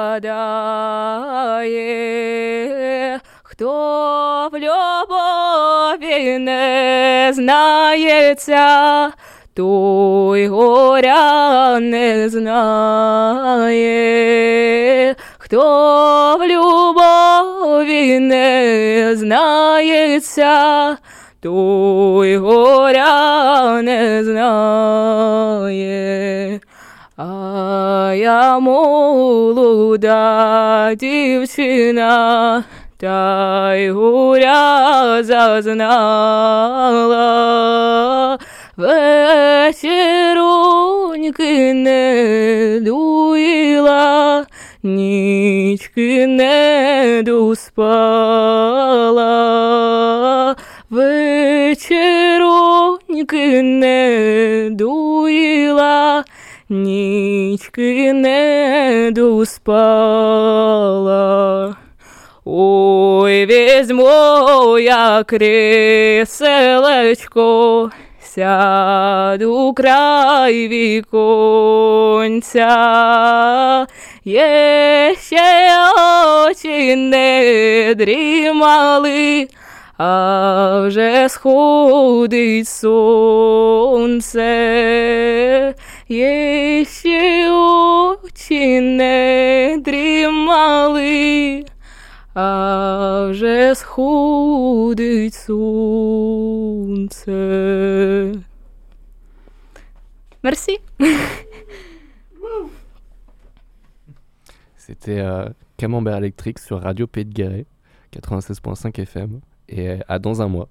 Speaker 5: хто в любові не знається, той горя не знає, хто в любові не знається, той горя не знає. А я молода дівчина, та й горя зазнала. Вечероньки не дуїла, нічки не доспала. Вечероньки не дуїла, нічки не доспала. Ой, візьмо я креселечко, сяду край віконця, є ще очі не дрімали, а вже сходить сонце, є ще очі не дрімали, а вже сходить сонце. Merci.
Speaker 4: C'était euh, Camembert électrique sur Radio Pays de Guéret, 96.5 FM. Et à dans un mois.